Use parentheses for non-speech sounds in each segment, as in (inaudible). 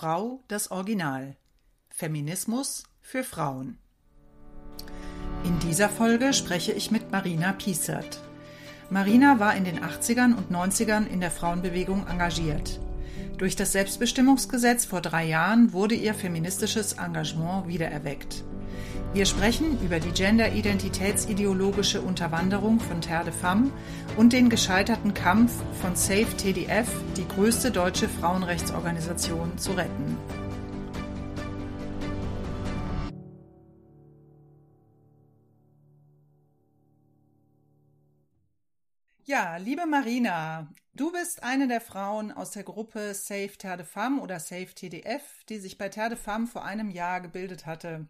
Frau das Original. Feminismus für Frauen. In dieser Folge spreche ich mit Marina Piesert. Marina war in den 80ern und 90ern in der Frauenbewegung engagiert. Durch das Selbstbestimmungsgesetz vor drei Jahren wurde ihr feministisches Engagement wiedererweckt. Wir sprechen über die gender-identitätsideologische Unterwanderung von Terre de Femme und den gescheiterten Kampf von Safe TDF, die größte deutsche Frauenrechtsorganisation, zu retten. Ja, liebe Marina, du bist eine der Frauen aus der Gruppe Safe Terre de Femme oder Safe TDF, die sich bei Terre de Femme vor einem Jahr gebildet hatte.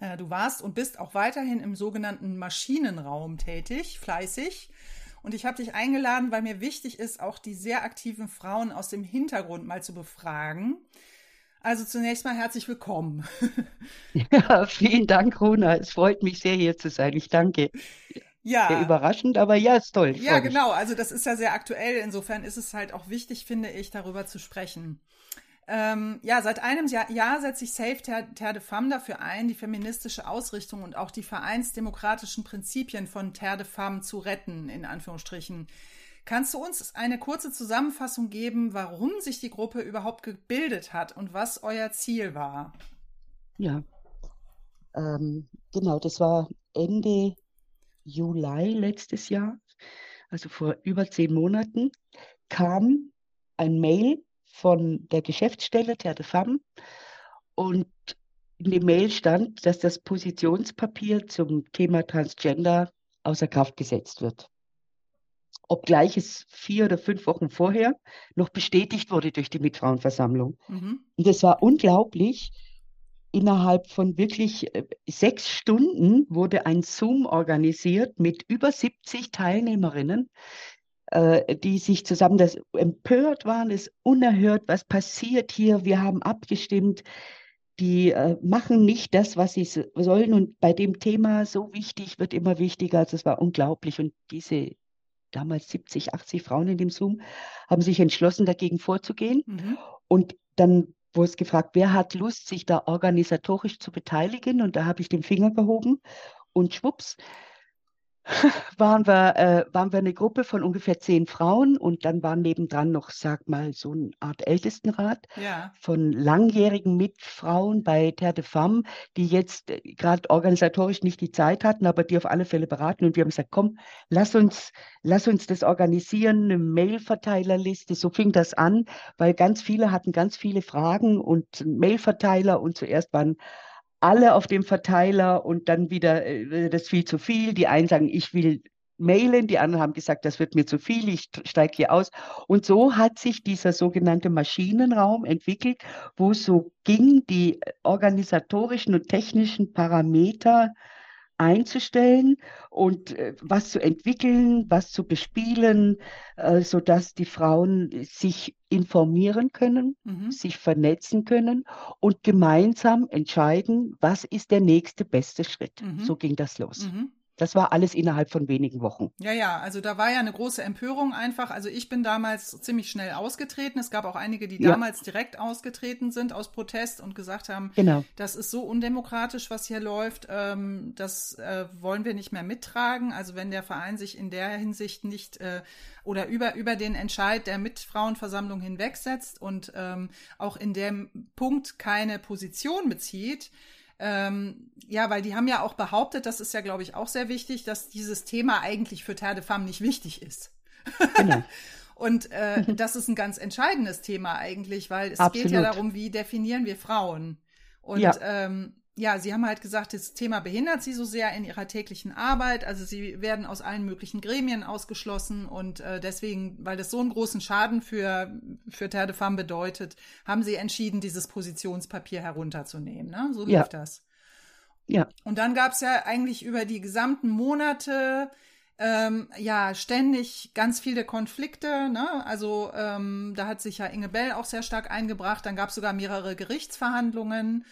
Äh, du warst und bist auch weiterhin im sogenannten Maschinenraum tätig, fleißig. Und ich habe dich eingeladen, weil mir wichtig ist, auch die sehr aktiven Frauen aus dem Hintergrund mal zu befragen. Also zunächst mal herzlich willkommen. (laughs) Ja, vielen Dank, Rona. Es freut mich sehr, hier zu sein. Ich danke. Ja. Sehr überraschend, aber ja, ist toll. Ja, genau. Also das ist ja sehr aktuell. Insofern ist es halt auch wichtig, finde ich, darüber zu sprechen. Ähm, ja, seit einem Jahr, setzt sich Safe Terre, Terre de Femme dafür ein, die feministische Ausrichtung und auch die vereinsdemokratischen Prinzipien von Terre de Femme zu retten, in Anführungsstrichen. Kannst du uns eine kurze Zusammenfassung geben, warum sich die Gruppe überhaupt gebildet hat und was euer Ziel war? Ja, ähm, genau, das war Ende Juli letztes Jahr, also vor über zehn Monaten, kam ein Mail von der Geschäftsstelle Terre de Femme und in dem Mail stand, dass das Positionspapier zum Thema Transgender außer Kraft gesetzt wird. Obgleich es vier oder fünf Wochen vorher noch bestätigt wurde durch die Mitfrauenversammlung. Mhm. Und es war unglaublich. Innerhalb von wirklich äh, sechs Stunden wurde ein Zoom organisiert mit über 70 Teilnehmerinnen, äh, die sich zusammen das empört waren, ist unerhört, was passiert hier, wir haben abgestimmt, die äh, machen nicht das, was sie sollen. Und bei dem Thema so wichtig wird immer wichtiger, also es war unglaublich. Und diese damals 70, 80 Frauen in dem Zoom haben sich entschlossen, dagegen vorzugehen. Mhm. und dann wurde es gefragt, wer hat Lust, sich da organisatorisch zu beteiligen? Und da habe ich den Finger gehoben. Und schwupps, (laughs) waren wir, äh, waren wir eine Gruppe von ungefähr zehn Frauen und dann war nebendran noch, sag mal, so eine Art Ältestenrat ja. von langjährigen Mitfrauen bei Terre de Femme, die jetzt äh, gerade organisatorisch nicht die Zeit hatten, aber die auf alle Fälle beraten. Und wir haben gesagt, komm, lass uns, lass uns das organisieren, eine Mailverteilerliste. So fing das an, weil ganz viele hatten ganz viele Fragen und Mailverteiler und zuerst waren alle auf dem Verteiler und dann wieder, äh, das viel zu viel. Die einen sagen, ich will mailen, die anderen haben gesagt, das wird mir zu viel, ich steige hier aus. Und so hat sich dieser sogenannte Maschinenraum entwickelt, wo so ging, die organisatorischen und technischen Parameter einzustellen und äh, was zu entwickeln, was zu bespielen, äh, sodass die Frauen sich informieren können, mhm. sich vernetzen können und gemeinsam entscheiden, was ist der nächste beste Schritt. Mhm. So ging das los. Mhm. Das war alles innerhalb von wenigen Wochen. Ja, ja, also da war ja eine große Empörung einfach. Also ich bin damals ziemlich schnell ausgetreten. Es gab auch einige, die ja. damals direkt ausgetreten sind aus Protest und gesagt haben, genau. das ist so undemokratisch, was hier läuft. Ähm, das äh, wollen wir nicht mehr mittragen. Also wenn der Verein sich in der Hinsicht nicht äh, oder über, über den Entscheid der Mitfrauenversammlung hinwegsetzt und ähm, auch in dem Punkt keine Position bezieht, ähm, ja, weil die haben ja auch behauptet, das ist ja, glaube ich, auch sehr wichtig, dass dieses Thema eigentlich für Terre de Femme nicht wichtig ist. Genau. (laughs) Und äh, (laughs) das ist ein ganz entscheidendes Thema eigentlich, weil es Absolut. geht ja darum, wie definieren wir Frauen. Und ja. ähm, ja, Sie haben halt gesagt, das Thema behindert Sie so sehr in Ihrer täglichen Arbeit. Also Sie werden aus allen möglichen Gremien ausgeschlossen und äh, deswegen, weil das so einen großen Schaden für, für Terre de Femme bedeutet, haben Sie entschieden, dieses Positionspapier herunterzunehmen. Ne? So lief ja. das. Ja. Und dann gab es ja eigentlich über die gesamten Monate ähm, ja ständig ganz viele Konflikte. Ne? Also ähm, da hat sich ja Inge Bell auch sehr stark eingebracht. Dann gab es sogar mehrere Gerichtsverhandlungen.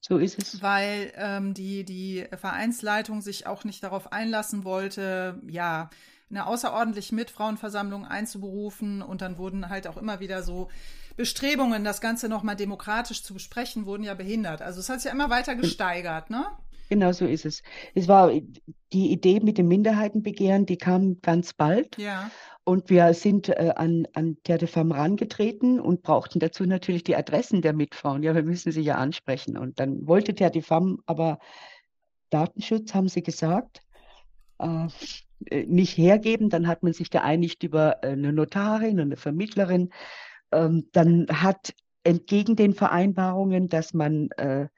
So ist es. Weil ähm, die, die Vereinsleitung sich auch nicht darauf einlassen wollte, ja, eine außerordentliche Mitfrauenversammlung einzuberufen. Und dann wurden halt auch immer wieder so Bestrebungen, das Ganze nochmal demokratisch zu besprechen, wurden ja behindert. Also es hat sich ja immer weiter gesteigert, ne? Genau so ist es. Es war die Idee mit dem Minderheitenbegehren, die kam ganz bald. Ja. Und wir sind äh, an, an Terre de Femme rangetreten und brauchten dazu natürlich die Adressen der Mitfrauen. Ja, wir müssen sie ja ansprechen. Und dann wollte Terre de Femme aber Datenschutz, haben sie gesagt, äh, äh, nicht hergeben. Dann hat man sich geeinigt über äh, eine Notarin und eine Vermittlerin. Ähm, dann hat entgegen den Vereinbarungen, dass man äh,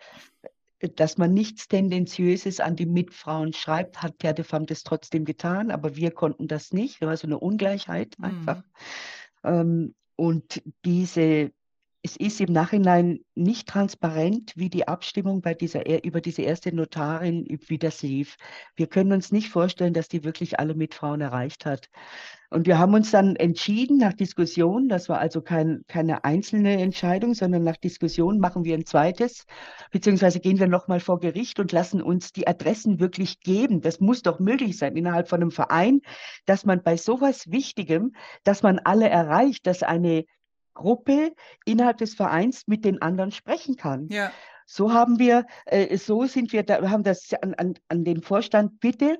dass man nichts Tendenziöses an die Mitfrauen schreibt, hat Terre de Femme das trotzdem getan, aber wir konnten das nicht. Das war so eine Ungleichheit einfach. Mhm. Und diese es ist im Nachhinein nicht transparent, wie die Abstimmung bei dieser, über diese erste Notarin, wie das lief. Wir können uns nicht vorstellen, dass die wirklich alle Mitfrauen erreicht hat. Und wir haben uns dann entschieden nach Diskussion, das war also kein, keine einzelne Entscheidung, sondern nach Diskussion machen wir ein zweites, beziehungsweise gehen wir nochmal vor Gericht und lassen uns die Adressen wirklich geben. Das muss doch möglich sein innerhalb von einem Verein, dass man bei sowas Wichtigem, dass man alle erreicht, dass eine Gruppe innerhalb des Vereins mit den anderen sprechen kann. Ja. So haben wir, äh, so sind wir, da, haben das an, an, an den Vorstand, bitte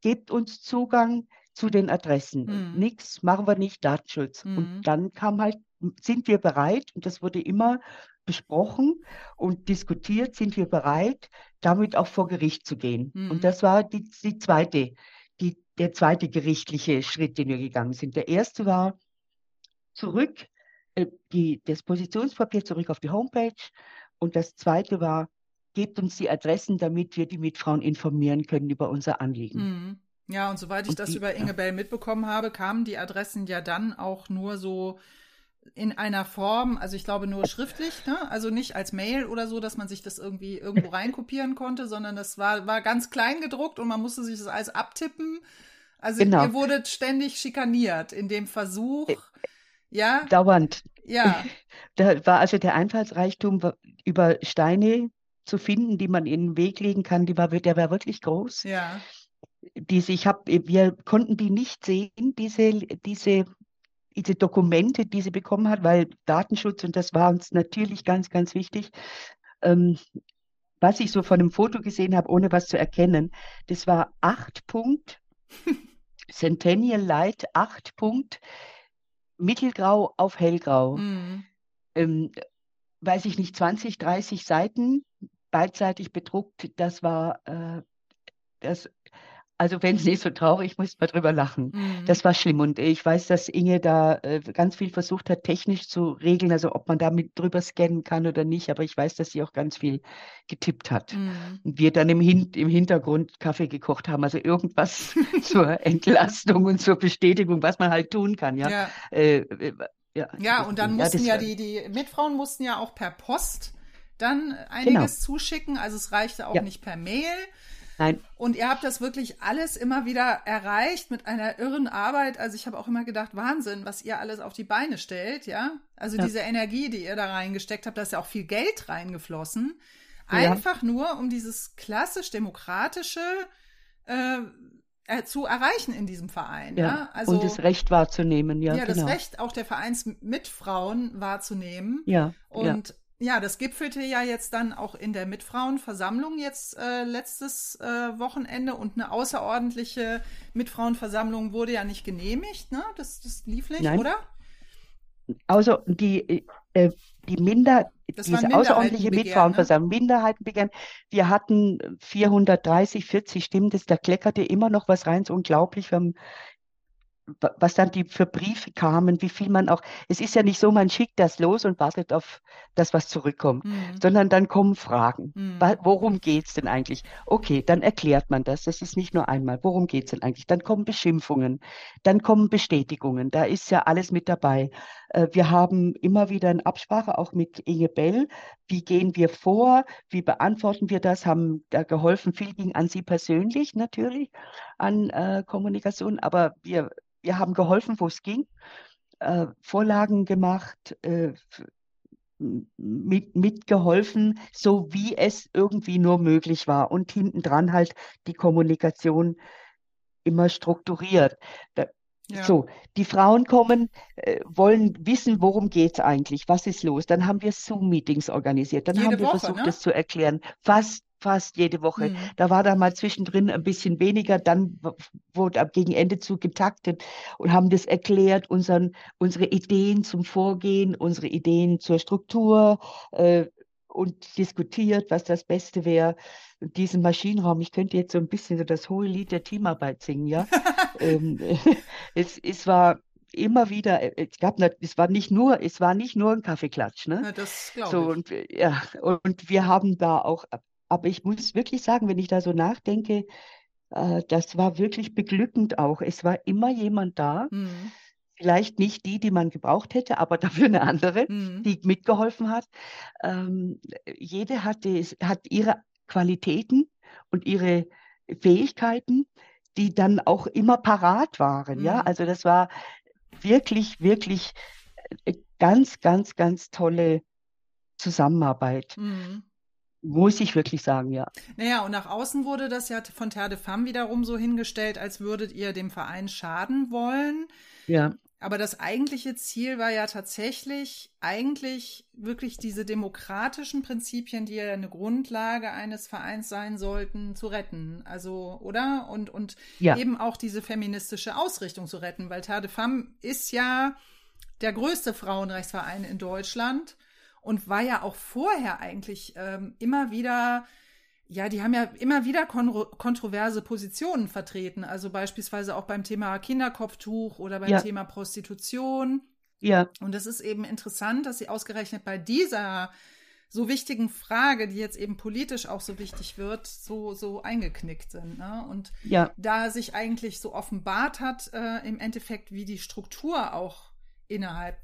gebt uns Zugang zu den Adressen. Mhm. Nichts machen wir nicht, Datenschutz. Mhm. Und dann kam halt, sind wir bereit, und das wurde immer besprochen und diskutiert, sind wir bereit, damit auch vor Gericht zu gehen. Mhm. Und das war die, die zweite, die, der zweite gerichtliche Schritt, den wir gegangen sind. Der erste war zurück äh, die, das Positionspapier zurück auf die Homepage. Und das zweite war, gebt uns die Adressen, damit wir die Mitfrauen informieren können über unser Anliegen. Mhm. Ja, und soweit ich und das die, über Inge Bell mitbekommen habe, kamen die Adressen ja dann auch nur so in einer Form, also ich glaube nur schriftlich, ne? also nicht als Mail oder so, dass man sich das irgendwie irgendwo (laughs) reinkopieren konnte, sondern das war, war ganz klein gedruckt und man musste sich das alles abtippen. Also genau. ihr wurdet ständig schikaniert in dem Versuch, ja. Dauernd. Ja. (laughs) Da war also der Einfallsreichtum über Steine zu finden, die man in den Weg legen kann, die war, der war wirklich groß. Ja. Diese, ich habe, wir konnten die nicht sehen, diese, diese, diese Dokumente, die sie bekommen hat, weil Datenschutz, und das war uns natürlich ganz, ganz wichtig. Ähm, was ich so von einem Foto gesehen habe, ohne was zu erkennen, das war 8 Punkt, (laughs) Centennial Light 8 Punkt, mittelgrau auf hellgrau. Mhm. Ähm, weiß ich nicht, 20, 30 Seiten, beidseitig bedruckt. Das war äh, das also wenn es nicht so traurig, muss man drüber lachen. Mhm. Das war schlimm. Und ich weiß, dass Inge da äh, ganz viel versucht hat, technisch zu regeln, also ob man damit drüber scannen kann oder nicht. Aber ich weiß, dass sie auch ganz viel getippt hat. Mhm. Und wir dann im, Hin im Hintergrund Kaffee gekocht haben. Also irgendwas (laughs) zur Entlastung und zur Bestätigung, was man halt tun kann. Ja, ja. Äh, äh, ja. ja und dann mussten ja, ja die, die Mitfrauen mussten ja auch per Post dann einiges genau. zuschicken. Also es reichte auch ja. nicht per Mail. Nein. Und ihr habt das wirklich alles immer wieder erreicht mit einer irren Arbeit. Also ich habe auch immer gedacht, Wahnsinn, was ihr alles auf die Beine stellt, ja. Also ja. diese Energie, die ihr da reingesteckt habt, da ist ja auch viel Geld reingeflossen. Einfach ja. nur, um dieses klassisch demokratische äh, äh, zu erreichen in diesem Verein. Ja, ja? Also, und das Recht wahrzunehmen, ja. Ja, genau. das Recht auch der Vereinsmitfrauen wahrzunehmen. Ja. Und ja, das gipfelte ja jetzt dann auch in der Mitfrauenversammlung jetzt äh, letztes äh, Wochenende und eine außerordentliche Mitfrauenversammlung wurde ja nicht genehmigt, ne? Das, das lief nicht, Nein. oder? Also die, äh, die Minder, das diese außerordentliche Mitfrauenversammlung, ne? Minderheitenbegehren, wir hatten 430, 40 Stimmen, das, da kleckerte immer noch was rein, so unglaublich. Wir haben was dann die für Briefe kamen, wie viel man auch, es ist ja nicht so, man schickt das los und wartet auf das, was zurückkommt, mhm. sondern dann kommen Fragen. Mhm. Worum geht es denn eigentlich? Okay, dann erklärt man das. Das ist nicht nur einmal. Worum geht es denn eigentlich? Dann kommen Beschimpfungen, dann kommen Bestätigungen. Da ist ja alles mit dabei. Äh, wir haben immer wieder eine Absprache, auch mit Inge Bell. Wie gehen wir vor? Wie beantworten wir das? Haben da geholfen. Viel ging an Sie persönlich natürlich, an äh, Kommunikation, aber wir wir haben geholfen, wo es ging, äh, Vorlagen gemacht, äh, mit, mitgeholfen, so wie es irgendwie nur möglich war. Und hintendran halt die Kommunikation immer strukturiert. Da, Ja. So, die Frauen kommen, äh, wollen wissen, worum geht es eigentlich, was ist los. Dann haben wir Zoom-Meetings organisiert, dann jede haben wir Woche, versucht, ne? das zu erklären. Fast, fast jede Woche. Mhm. Da war dann mal zwischendrin ein bisschen weniger, dann wurde ab gegen Ende zu getaktet und haben das erklärt, unseren, unsere Ideen zum Vorgehen, unsere Ideen zur Struktur äh, und diskutiert, was das Beste wäre diesen Maschinenraum. Ich könnte jetzt so ein bisschen so das hohe Lied der Teamarbeit singen, ja. (laughs) ähm, (laughs) es, es war immer wieder, äh, es gab, es war nicht nur, es war nicht nur ein Kaffeeklatsch, ne? Ja, das glaube so, ich. Und, ja, und wir haben da auch, aber ich muss wirklich sagen, wenn ich da so nachdenke, äh, das war wirklich beglückend auch. Es war immer jemand da. Mhm. Vielleicht nicht die, die man gebraucht hätte, aber (laughs) dafür eine andere, mhm. die mitgeholfen hat. Ähm, jede hatte, hat ihre Qualitäten und ihre Fähigkeiten, die dann auch immer parat waren. Mhm. Ja, also das war wirklich, wirklich äh, ganz, ganz, ganz tolle Zusammenarbeit. Mhm. Muss ich wirklich sagen, ja. Naja, und nach außen wurde das ja von Terre de Femme wiederum so hingestellt, als würdet ihr dem Verein schaden wollen. Ja. Aber das eigentliche Ziel war ja tatsächlich eigentlich wirklich diese demokratischen Prinzipien, die ja eine Grundlage eines Vereins sein sollten, zu retten. Also, oder? Und, und ja. eben auch diese feministische Ausrichtung zu retten, weil Terre de Femme ist ja der größte Frauenrechtsverein in Deutschland und war ja auch vorher eigentlich ähm, immer wieder ja, die haben ja immer wieder kon kontroverse Positionen vertreten. Also beispielsweise auch beim Thema Kinderkopftuch oder beim ja. Thema Prostitution. Ja. Und es ist eben interessant, dass sie ausgerechnet bei dieser so wichtigen Frage, die jetzt eben politisch auch so wichtig wird, so, so eingeknickt sind. Ne? Und ja. da sich eigentlich so offenbart hat, äh, im Endeffekt, wie die Struktur auch innerhalb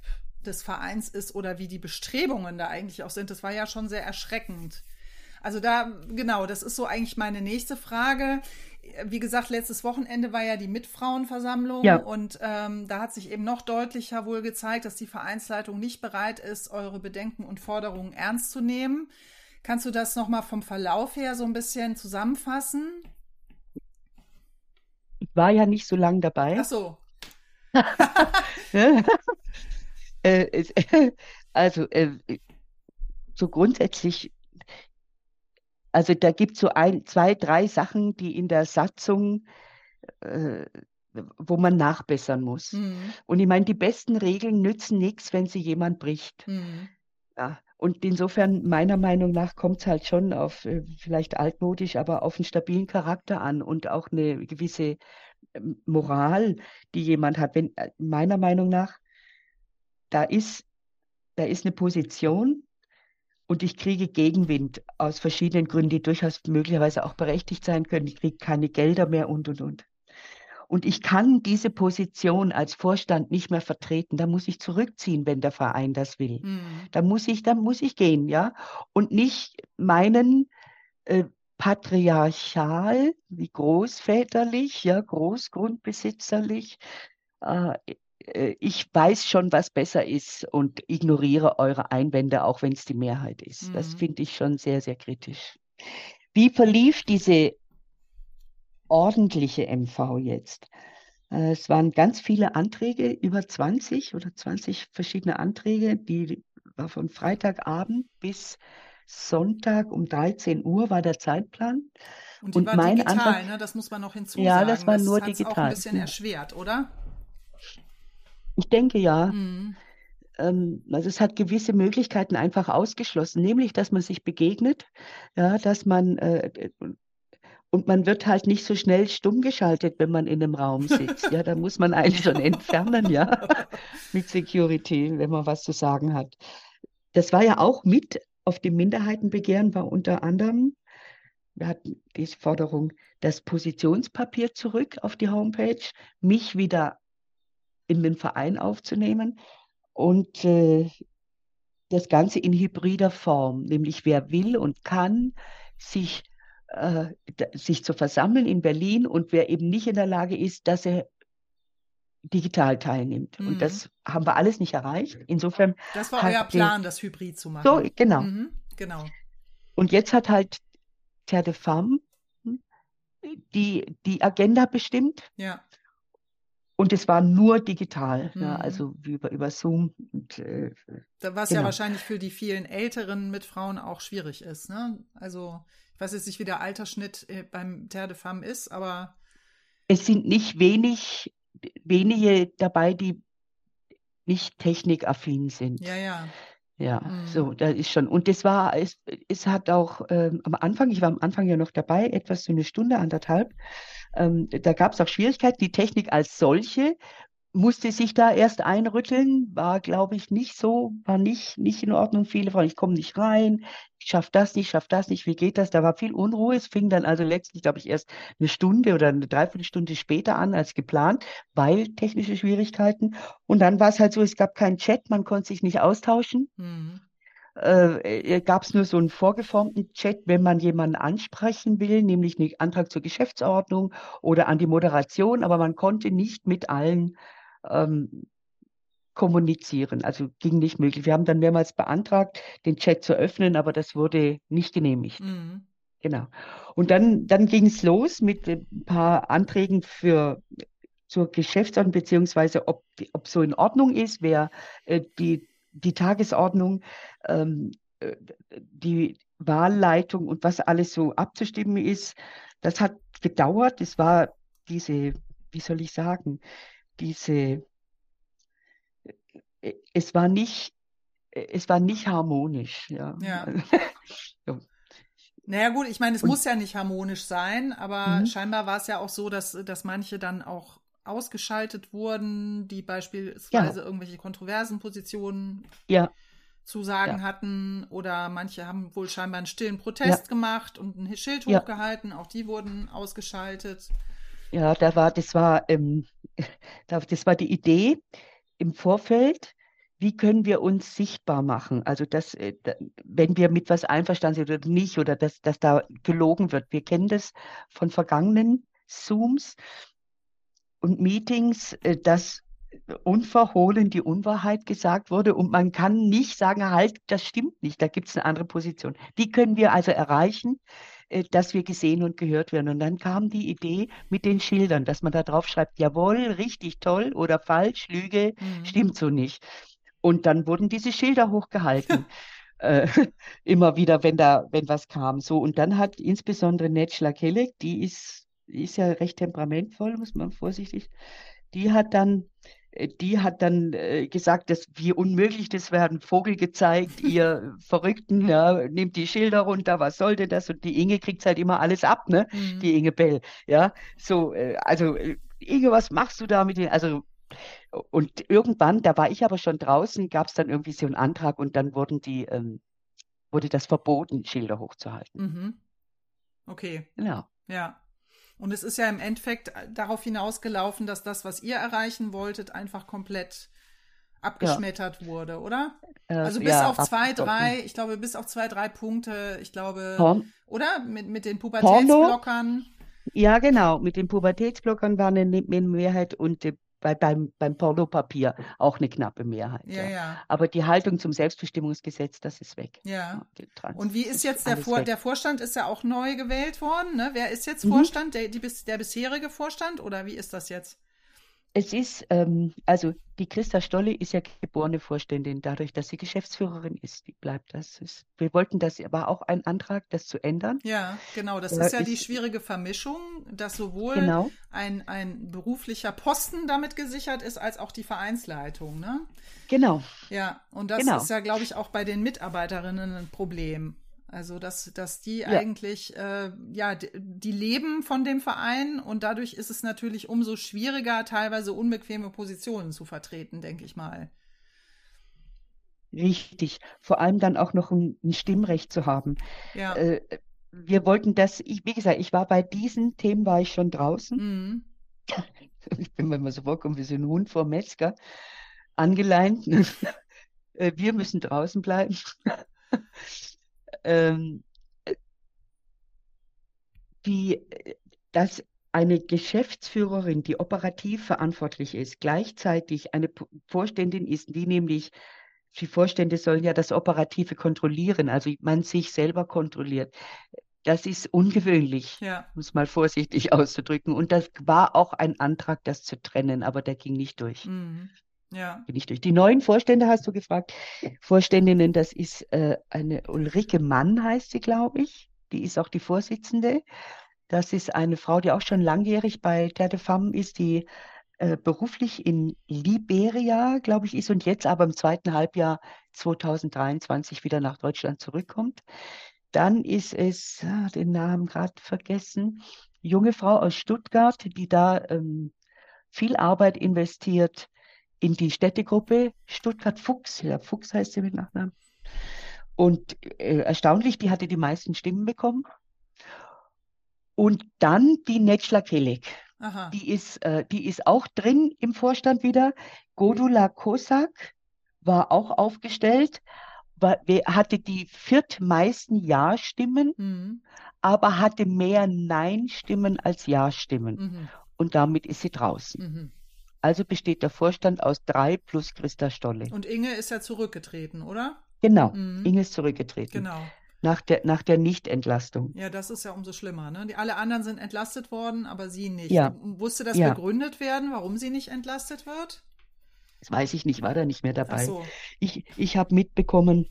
des Vereins ist oder wie die Bestrebungen da eigentlich auch sind, das war ja schon sehr erschreckend. Also da, genau, das ist so eigentlich meine nächste Frage. Wie gesagt, letztes Wochenende war ja die Mitfrauenversammlung ja. und ähm, da hat sich eben noch deutlicher wohl gezeigt, dass die Vereinsleitung nicht bereit ist, eure Bedenken und Forderungen ernst zu nehmen. Kannst du das nochmal vom Verlauf her so ein bisschen zusammenfassen? Ich war ja nicht so lange dabei. Ach so. (laughs) Äh, also, äh, so grundsätzlich also da gibt es so ein, zwei, drei Sachen, die in der Satzung, äh, wo man nachbessern muss. Mhm. Und ich meine, die besten Regeln nützen nichts, wenn sie jemand bricht. Mhm. Ja. Und insofern, meiner Meinung nach, kommt es halt schon auf, äh, vielleicht altmodisch, aber auf einen stabilen Charakter an und auch eine gewisse ähm, Moral, die jemand hat. Wenn, äh, meiner Meinung nach, da ist, da ist eine Position, und ich kriege Gegenwind aus verschiedenen Gründen, die durchaus möglicherweise auch berechtigt sein können. Ich kriege keine Gelder mehr und, und, und. Und ich kann diese Position als Vorstand nicht mehr vertreten. Da muss ich zurückziehen, wenn der Verein das will. Mhm. Da muss ich, da muss ich gehen, ja. Und nicht meinen äh, patriarchal, wie großväterlich, ja, großgrundbesitzerlich, äh, äh, ich weiß schon, was besser ist und ignoriere eure Einwände, auch wenn es die Mehrheit ist. Mhm. Das finde ich schon sehr, sehr kritisch. Wie verlief diese ordentliche MV jetzt? Äh, es waren ganz viele Anträge, über 20 oder 20 verschiedene Anträge, die war von Freitagabend bis Sonntag um 13 Uhr war der Zeitplan. Und die und mein digital, Antrag, ne? das muss man noch hinzusagen. Ja, das war das nur digital. auch ein bisschen erschwert, oder? Ich denke ja. Mhm. Ähm, also es hat gewisse Möglichkeiten einfach ausgeschlossen, nämlich dass man sich begegnet, ja, dass man äh, und man wird halt nicht so schnell stumm geschaltet, wenn man in einem Raum sitzt. Ja, da muss man eigentlich (laughs) schon entfernen, ja, (laughs) mit Security, wenn man was zu sagen hat. Das war ja auch mit auf dem Minderheitenbegehren, war unter anderem, wir hatten die Forderung, das Positionspapier zurück auf die Homepage, mich wieder in den Verein aufzunehmen und äh, das Ganze in hybrider Form, nämlich wer will und kann sich, äh, sich zu versammeln in Berlin und wer eben nicht in der Lage ist, dass er digital teilnimmt. Mhm. Und das haben wir alles nicht erreicht. Insofern. Das war euer Plan, das Hybrid zu machen. So, genau. Mhm, genau. Und jetzt hat halt Terre de Femme hm, die, die Agenda bestimmt. Ja. Und es war nur digital, mhm. ja, also über, über Zoom. Und, äh, Was genau. ja wahrscheinlich für die vielen älteren Mitfrauen auch schwierig ist. Ne? Also ich weiß jetzt nicht, wie der Altersschnitt äh, beim Terre de Femme ist, aber es sind nicht wenig, wenige dabei, die nicht technikaffin sind. Ja, ja. Ja, mhm. so, da ist schon. Und das war, es, es hat auch ähm, am Anfang, ich war am Anfang ja noch dabei, etwas so eine Stunde, anderthalb, ähm, da gab es auch Schwierigkeiten. Die Technik als solche musste sich da erst einrütteln, war, glaube ich, nicht so, war nicht, nicht in Ordnung. Viele Frauen, ich komme nicht rein, ich schaffe das nicht, schaffe das nicht, wie geht das? Da war viel Unruhe. Es fing dann also letztlich, glaube ich, erst eine Stunde oder eine Dreiviertelstunde später an als geplant, weil technische Schwierigkeiten. Und dann war es halt so, es gab keinen Chat, man konnte sich nicht austauschen. Mhm. Äh, äh gab es nur so einen vorgeformten Chat, wenn man jemanden ansprechen will, nämlich einen Antrag zur Geschäftsordnung oder an die Moderation, aber man konnte nicht mit allen ähm, kommunizieren. Also ging nicht möglich. Wir haben dann mehrmals beantragt, den Chat zu öffnen, aber das wurde nicht genehmigt. Mhm. Genau. Und dann, dann ging es los mit ein paar Anträgen für zur Geschäftsordnung, beziehungsweise ob, ob so in Ordnung ist, wer äh, die, die Tagesordnung, ähm, äh, die Wahlleitung und was alles so abzustimmen ist. Das hat gedauert. Es war diese, wie soll ich sagen, diese, äh, es war nicht, äh, es war nicht harmonisch. Ja. ja. (laughs) ja. Naja gut, ich meine, es Und, muss ja nicht harmonisch sein, aber mhm. scheinbar war es ja auch so, dass, dass manche dann auch ausgeschaltet wurden, die beispielsweise ja. irgendwelche kontroversen Positionen ja. zu sagen ja. hatten. Oder manche haben wohl scheinbar einen stillen Protest gemacht und ein Schild hochgehalten. Auch die wurden ausgeschaltet. Ja, da war, das war, ähm, das war die Idee im Vorfeld, wie können wir uns sichtbar machen? Also, dass, äh, wenn wir mit was einverstanden sind oder nicht, oder dass, dass da gelogen wird. Wir kennen das von vergangenen Zooms und Meetings, äh, dass unverhohlen die Unwahrheit gesagt wurde und man kann nicht sagen, halt, das stimmt nicht, da gibt es eine andere Position. Wie können wir also erreichen, dass wir gesehen und gehört werden. Und dann kam die Idee mit den Schildern, dass man da drauf schreibt, jawohl, richtig toll oder falsch, Lüge, mhm. stimmt so nicht. Und dann wurden diese Schilder hochgehalten. (laughs) äh, (laughs) immer wieder, wenn da, wenn was kam. So, und dann hat insbesondere Netschla Kelek, die ist, ist ja recht temperamentvoll, muss man vorsichtig, die hat dann äh, die hat dann äh, gesagt, dass wie unmöglich das wäre, ein Vogel gezeigt, (laughs) ihr Verrückten, ja, nehmt die Schilder runter, was sollte das? Und die Inge kriegt halt immer alles ab, ne? Mhm. Die Inge Bell, ja. So, äh, also äh, Inge, was machst du da mit den, also und irgendwann, da war ich aber schon draußen, gab es dann irgendwie so einen Antrag und dann wurden die, ähm, wurde das verboten, Schilder hochzuhalten. Mhm. Okay. Genau. Ja. Und es ist ja im Endeffekt darauf hinausgelaufen, dass das, was ihr erreichen wolltet, einfach komplett abgeschmettert ja. wurde, oder? Äh, also bis ja, auf zwei, drei, ich glaube, bis auf zwei, drei Punkte, ich glaube, Porn oder? Mit, mit den Pubertätsblockern. Ja, genau. Mit den Pubertätsblockern war eine Mehrheit und die bei, beim, beim Pornopapier auch eine knappe Mehrheit. Ja, ja. ja. Aber die Haltung zum Selbstbestimmungsgesetz, das ist weg. Ja. ja Und wie ist jetzt der, Vor der Vorstand? Ist ja auch neu gewählt worden. Ne? Wer ist jetzt mhm. Vorstand? Der, die, der bisherige Vorstand oder wie ist das jetzt? Es ist, ähm, also die Christa Stolle ist ja geborene Vorständin, dadurch, dass sie Geschäftsführerin ist. Die bleibt das. Ist, wir wollten das, war auch ein Antrag, das zu ändern. Ja, genau. Das äh, ist ja ist, die schwierige Vermischung, dass sowohl genau. ein, ein beruflicher Posten damit gesichert ist, als auch die Vereinsleitung. Ne? Genau. Ja, und das genau. ist ja, glaube ich, auch bei den Mitarbeiterinnen ein Problem. Also, dass, dass die ja. eigentlich, äh, ja, die, die leben von dem Verein und dadurch ist es natürlich umso schwieriger, teilweise unbequeme Positionen zu vertreten, denke ich mal. Richtig. Vor allem dann auch noch ein, ein Stimmrecht zu haben. Ja. Äh, wir wollten das, ich, wie gesagt, ich war bei diesen Themen, war ich schon draußen. Mhm. (laughs) Ich bin, wenn man so vorkommt, wie so ein Hund vor Metzger, angeleint. (laughs) Äh, wir müssen draußen bleiben (laughs) ähm, die, dass eine Geschäftsführerin, die operativ verantwortlich ist, gleichzeitig eine Vorständin ist, die nämlich, die Vorstände sollen ja das Operative kontrollieren, also man sich selber kontrolliert. das ist ungewöhnlich, ja. um es mal vorsichtig (laughs) auszudrücken. Und das war auch ein Antrag, das zu trennen, aber der ging nicht durch. Mhm. Ja. Ging nicht durch. Die neuen Vorstände hast du gefragt. Vorständinnen, das ist äh, eine Ulrike Mann, heißt sie, glaube ich. Die ist auch die Vorsitzende. Das ist eine Frau, die auch schon langjährig bei Terre de Femme ist, die äh, beruflich in Liberia, glaube ich, ist und jetzt aber im zweiten Halbjahr 2023 wieder nach Deutschland zurückkommt. Dann ist es, ah, den Namen gerade vergessen, junge Frau aus Stuttgart, die da ähm, viel Arbeit investiert in die Städtegruppe Stuttgart-Fuchs. Ja, Fuchs heißt sie mit Nachnamen. Und äh, erstaunlich, die hatte die meisten Stimmen bekommen. Und dann die Netschla Kelek. Die ist, äh, die ist auch drin im Vorstand wieder. Godula Kosak war auch aufgestellt, war, hatte die viertmeisten Ja-Stimmen, mhm. aber hatte mehr Nein-Stimmen als Ja-Stimmen. Mhm. Und damit ist sie draußen. Mhm. Also besteht der Vorstand aus drei plus Christa Stolle. Und Inge ist ja zurückgetreten, oder? Genau, mhm. Inge ist zurückgetreten. Genau. Nach der, nach der Nichtentlastung. Ja, das ist ja umso schlimmer. Ne? Die, alle anderen sind entlastet worden, aber sie nicht. Ja. Musste das ja. begründet werden, warum sie nicht entlastet wird? Das weiß ich nicht, war da nicht mehr dabei. So. Ich, ich habe mitbekommen,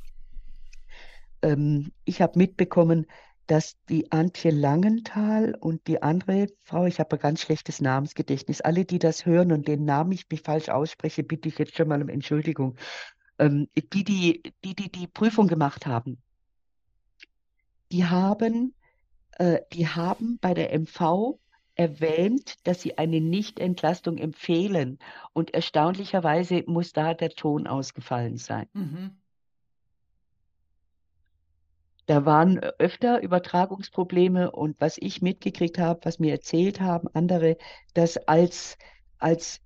ähm, ich habe mitbekommen, dass die Antje Langenthal und die andere Frau, ich habe ein ganz schlechtes Namensgedächtnis, alle, die das hören und den Namen ich mich falsch ausspreche, bitte ich jetzt schon mal um Entschuldigung, ähm, die, die, die, die die Prüfung gemacht haben, die haben, äh, die haben bei der MV erwähnt, dass sie eine Nichtentlastung empfehlen. Und erstaunlicherweise muss da der Ton ausgefallen sein. Mhm. Da waren öfter Übertragungsprobleme und was ich mitgekriegt habe, was mir erzählt haben andere, dass als, als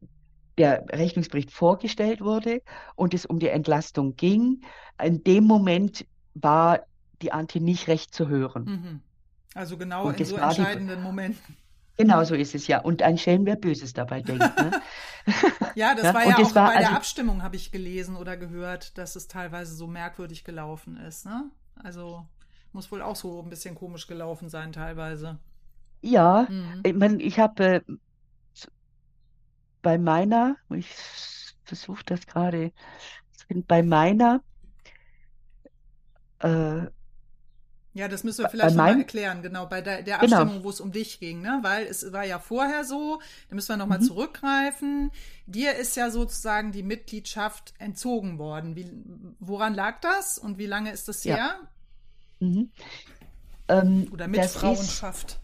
der Rechnungsbericht vorgestellt wurde und es um die Entlastung ging, in dem Moment war die Antje nicht recht zu hören. Mhm. Also genau und in so entscheidenden die, Momenten. Genau so ist es ja. Und ein Schelm, wer Böses dabei denkt. Ne? (laughs) ja, das ja? war ja auch war, bei also, der Abstimmung, habe ich gelesen oder gehört, dass es teilweise so merkwürdig gelaufen ist. Ne? Also muss wohl auch so ein bisschen komisch gelaufen sein teilweise. Ja, mhm. ich meine, ich habe äh, bei meiner, ich versuche das gerade, bei meiner äh, ja, das müssen wir vielleicht nochmal erklären, genau, bei der, der genau. Abstimmung, genau. wo es um dich ging, ne? Weil es war ja vorher so, da müssen wir nochmal mhm. zurückgreifen. Dir ist ja sozusagen die Mitgliedschaft entzogen worden. Wie, woran lag das und wie lange ist das her? Mhm. Ähm, Oder Mitfrauenschaft.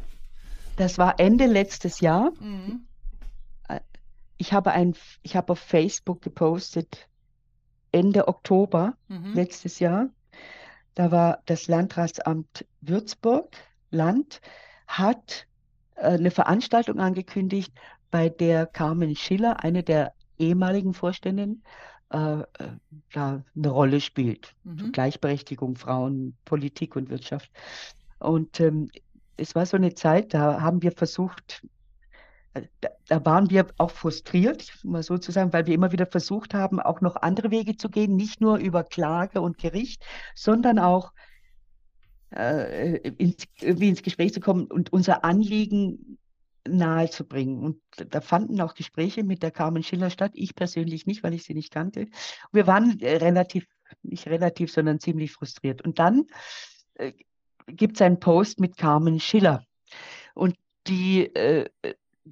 Das, das war Ende letztes Jahr. Mhm. Äh, ich habe ein, ich habe auf Facebook gepostet, Ende Oktober mhm. letztes Jahr da war das Landratsamt Würzburg, Land, hat äh, eine Veranstaltung angekündigt, bei der Carmen Schiller, eine der ehemaligen Vorständinnen, äh, äh, da eine Rolle spielt. Mhm. Gleichberechtigung, Frauen, Politik und Wirtschaft. Und ähm, es war so eine Zeit, da haben wir versucht, da, da, waren wir auch frustriert, mal sozusagen, weil wir immer wieder versucht haben, auch noch andere Wege zu gehen, nicht nur über Klage und Gericht, sondern auch äh, ins, irgendwie ins Gespräch zu kommen und unser Anliegen nahezubringen. Und da fanden auch Gespräche mit der Carmen Schiller statt. Ich persönlich nicht, weil ich sie nicht kannte. Wir waren relativ, nicht relativ, sondern ziemlich frustriert. Und dann äh, gibt es einen Post mit Carmen Schiller. Und die äh,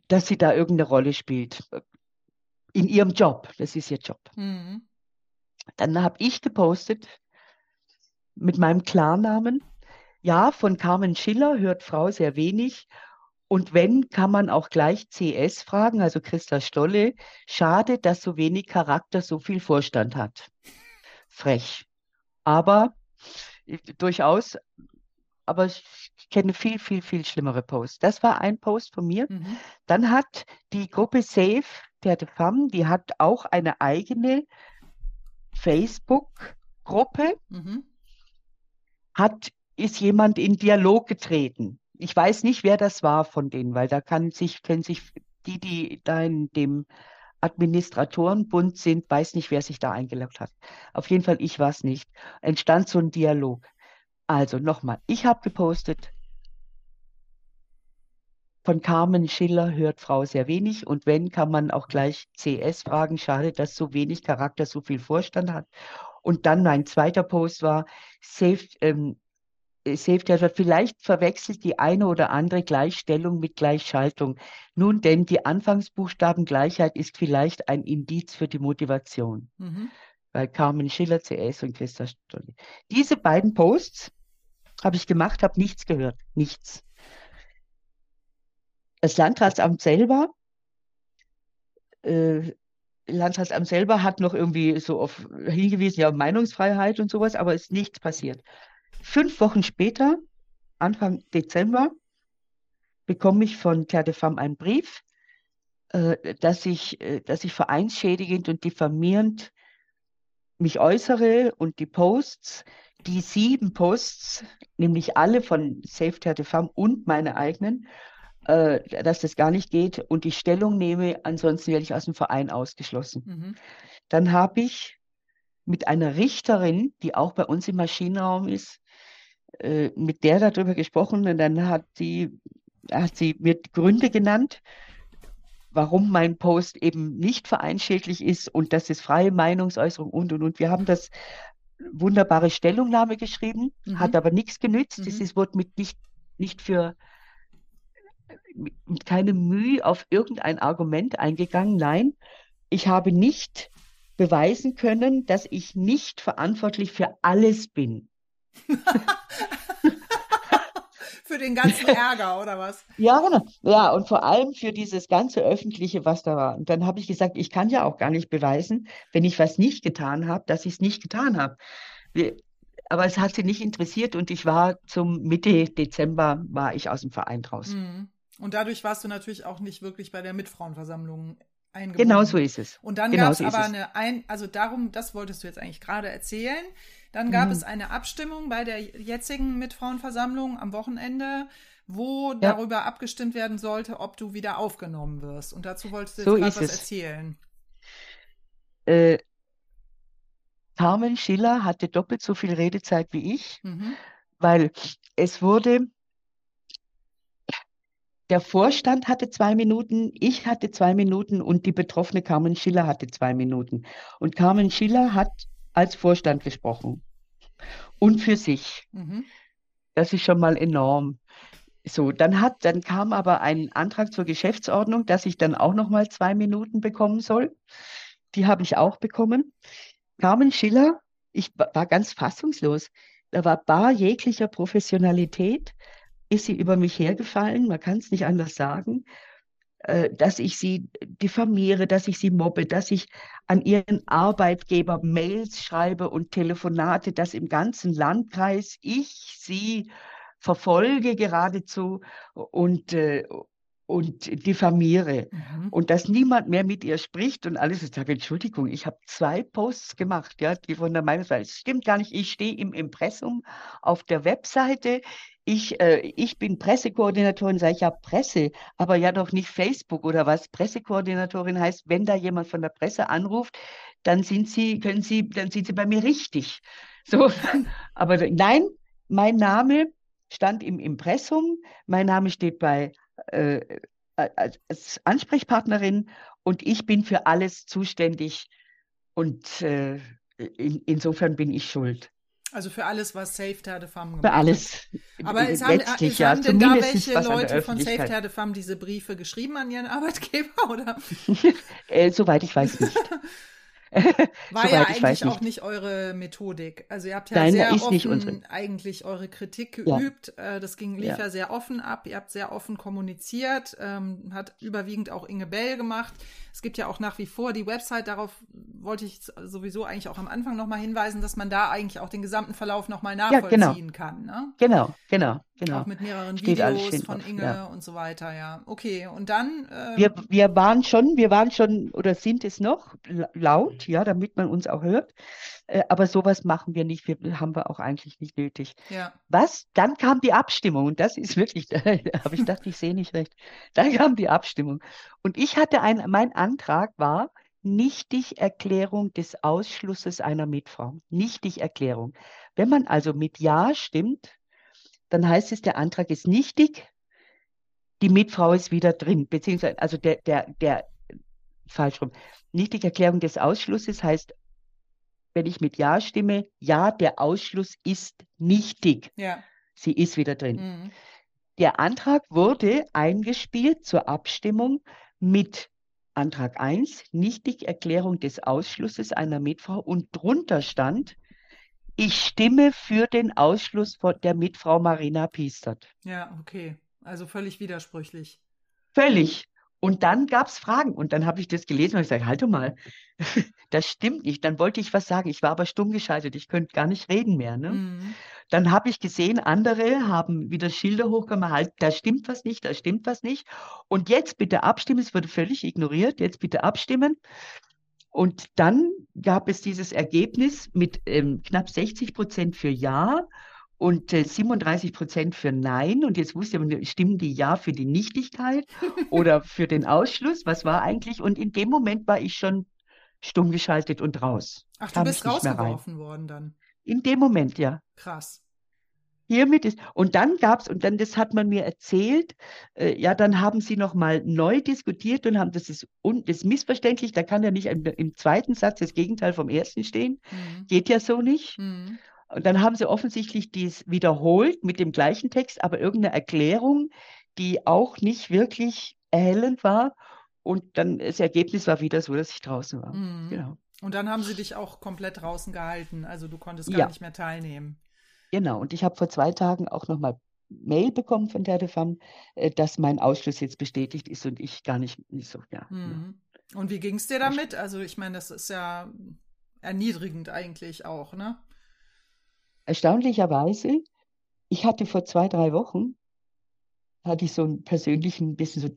dass sie da irgendeine Rolle spielt. In ihrem Job. Das ist ihr Job. Mhm. Dann habe ich gepostet mit meinem Klarnamen. Ja, von Carmen Schiller hört Frau sehr wenig. Und wenn, kann man auch gleich CS fragen, also Christa Stolle. Schade, dass so wenig Charakter so viel Vorstand hat. Frech. Aber äh, durchaus aber ich kenne viel, viel, viel schlimmere Posts. Das war ein Post von mir. Mhm. Dann hat die Gruppe Safe der de Femme, die hat auch eine eigene Facebook-Gruppe. Mhm. Hat, ist jemand in Dialog getreten. Ich weiß nicht, wer das war von denen, weil da kann sich, können sich die, die da in dem Administratorenbund sind, weiß nicht, wer sich da eingeloggt hat. Auf jeden Fall, ich war es nicht. Entstand so ein Dialog. Also nochmal, ich habe gepostet, von Carmen Schiller hört Frau sehr wenig und wenn, kann man auch gleich CS fragen. Schade, dass so wenig Charakter so viel Vorstand hat. Und dann mein zweiter Post war, Safe, ähm, Safety hat vielleicht verwechselt die eine oder andere Gleichstellung mit Gleichschaltung. Nun denn, die Anfangsbuchstabengleichheit ist vielleicht ein Indiz für die Motivation. Mhm. Bei Carmen Schiller, CS und Christa Stolli. Diese beiden Posts habe ich gemacht, habe nichts gehört. Nichts. Das Landratsamt selber, äh, Landratsamt selber hat noch irgendwie so auf hingewiesen, ja, Meinungsfreiheit und sowas, aber ist nichts passiert. Fünf Wochen später, Anfang Dezember, bekomme ich von Claire de Femme einen Brief, äh, dass, ich, äh, dass ich vereinsschädigend und diffamierend mich äußere und die Posts, die sieben Posts, nämlich alle von Safe Femme und meine eigenen, äh, dass das gar nicht geht und die Stellung nehme, ansonsten werde ich aus dem Verein ausgeschlossen. Mhm. Dann habe ich mit einer Richterin, die auch bei uns im Maschinenraum ist, äh, mit der darüber gesprochen und dann hat sie, hat sie mir Gründe genannt, warum mein Post eben nicht vereinschädlich ist und das ist freie Meinungsäußerung und und und. Wir haben das wunderbare Stellungnahme geschrieben, mhm. hat aber nichts genützt. Mhm. Es wurde mit nicht, nicht für mit keine Mühe auf irgendein Argument eingegangen. Nein, ich habe nicht beweisen können, dass ich nicht verantwortlich für alles bin. (laughs) für den ganzen Ärger, oder was? (laughs) Ja, genau. Ja, und vor allem für dieses ganze Öffentliche, was da war. Und dann habe ich gesagt, ich kann ja auch gar nicht beweisen, wenn ich was nicht getan habe, dass ich es nicht getan habe. Aber es hat sie nicht interessiert und ich war zum Mitte Dezember war ich aus dem Verein draußen. Mhm. Und dadurch warst du natürlich auch nicht wirklich bei der Mitfrauenversammlung eingebunden. Genau so ist es. Und dann genau gab es so aber eine, ein, also darum, das wolltest du jetzt eigentlich gerade erzählen. Dann gab mhm. es eine Abstimmung bei der jetzigen Mitfrauenversammlung am Wochenende, wo ja. darüber abgestimmt werden sollte, ob du wieder aufgenommen wirst. Und dazu wolltest du jetzt so gerade was es. erzählen. Äh, Carmen Schiller hatte doppelt so viel Redezeit wie ich, mhm. weil es wurde der Vorstand hatte zwei Minuten, ich hatte zwei Minuten und die betroffene Carmen Schiller hatte zwei Minuten. Und Carmen Schiller hat als Vorstand gesprochen und für sich. Mhm. Das ist schon mal enorm. So, dann hat, dann kam aber ein Antrag zur Geschäftsordnung, dass ich dann auch noch mal zwei Minuten bekommen soll. Die habe ich auch bekommen. Carmen Schiller, ich war ganz fassungslos. Da war bar jeglicher Professionalität ist sie über mich hergefallen, man kann es nicht anders sagen, dass ich sie diffamiere, dass ich sie mobbe, dass ich an ihren Arbeitgeber Mails schreibe und Telefonate, dass im ganzen Landkreis ich sie verfolge geradezu und, äh, und diffamiere mhm. und dass niemand mehr mit ihr spricht und alles. Ich sage, Entschuldigung, ich habe zwei Posts gemacht, ja, die von der Meinungsweise. Es stimmt gar nicht. Ich stehe im Impressum auf der Webseite. Ich, äh, ich bin Pressekoordinatorin, sage ich ja Presse, aber ja doch nicht Facebook oder was. Pressekoordinatorin heißt, wenn da jemand von der Presse anruft, dann sind sie, können sie, dann sind sie bei mir richtig. (laughs) So, aber nein, mein Name stand im Impressum, mein Name steht bei äh, als Ansprechpartnerin und ich bin für alles zuständig und äh, in, insofern bin ich schuld. Also für alles, was Safe Terre de Femme gemacht Für alles. Aber es haben, es ja, haben denn da welche Leute von Safe Terre de Femme diese Briefe geschrieben an ihren (laughs) Arbeitgeber, oder? (laughs) äh, soweit ich weiß nicht. (laughs) (laughs) War ja eigentlich auch nicht eure Methodik. Also ihr habt ja Nein, sehr offen eigentlich eure Kritik geübt. Ja. Äh, das ging, lief ja. ja. sehr offen ab. Ihr habt sehr offen kommuniziert, ähm, hat überwiegend auch Inge Bell gemacht. Es gibt ja auch nach wie vor die Website, darauf wollte ich sowieso eigentlich auch am Anfang nochmal hinweisen, dass man da eigentlich auch den gesamten Verlauf nochmal nachvollziehen ja, genau. kann. Ne? Genau, genau, genau. Auch mit mehreren Steht Videos von Inge ja. und so weiter, ja. Okay, und dann. Ähm, wir, wir waren schon, wir waren schon oder sind es noch laut, ja, damit man uns auch hört. Äh, aber sowas machen wir nicht, wir haben wir auch eigentlich nicht nötig. Ja. Was? Dann kam die Abstimmung und das ist (laughs) wirklich, da habe ich gedacht, ich sehe nicht recht. Dann kam die Abstimmung und ich hatte ein, mein Antrag war Nichtigerklärung des Ausschlusses einer Mitfrau. Nichtigerklärung. Wenn man also mit Ja stimmt, dann heißt es, der Antrag ist nichtig. die Mitfrau ist wieder drin, beziehungsweise, also der, der, der, falsch rum. Nichtigerklärung des Ausschlusses heißt, wenn ich mit Ja stimme, ja, der Ausschluss ist nichtig. Ja. Sie ist wieder drin. Mhm. Der Antrag wurde eingespielt zur Abstimmung mit Antrag 1, Nichtigerklärung des Ausschlusses einer Mitfrau und drunter stand, ich stimme für den Ausschluss von der Mitfrau Marina Piestert. Ja, okay. Also völlig widersprüchlich. Völlig. Und dann gab es Fragen und dann habe ich das gelesen und ich sage, halt mal, (laughs) das stimmt nicht. Dann wollte ich was sagen. Ich war aber stumm geschaltet. Ich könnte gar nicht reden mehr. Ne? Mhm. Dann habe ich gesehen, andere haben wieder Schilder hochgemacht, halt, da stimmt was nicht, da stimmt was nicht. Und jetzt bitte abstimmen. Es wurde völlig ignoriert. Jetzt bitte abstimmen. Und dann gab es dieses Ergebnis mit ähm, knapp 60 Prozent für Ja und äh, 37 Prozent für Nein. Und jetzt wusste man, stimmen die Ja für die Nichtigkeit (laughs) oder für den Ausschluss? Was war eigentlich? Und in dem Moment war ich schon stumm geschaltet und raus. Ach, du bist rausgeworfen worden dann. In dem Moment, ja. Krass hiermit ist. Und dann gab es, und dann, das hat man mir erzählt, äh, ja, dann haben sie nochmal neu diskutiert und haben, das ist, un, das ist missverständlich, da kann ja nicht im, im, zweiten Satz das Gegenteil vom ersten stehen. Mhm. Geht ja so nicht. Mhm. Und dann haben sie offensichtlich dies wiederholt mit dem gleichen Text, aber irgendeine Erklärung, die auch nicht wirklich erhellend war. Und dann das Ergebnis war wieder so, dass ich draußen war. Mhm. Genau. Und dann haben sie dich auch komplett draußen gehalten. Also du konntest gar ja. nicht mehr teilnehmen. Genau, und ich habe vor zwei Tagen auch nochmal Mail bekommen von der DEFAM, äh, dass mein Ausschluss jetzt bestätigt ist und ich gar nicht, nicht so, ja. Mhm. Und wie ging es dir damit? Also ich meine, das ist ja erniedrigend eigentlich auch, ne? Erstaunlicherweise, ich hatte vor zwei, drei Wochen, hatte ich so einen persönlichen, bisschen so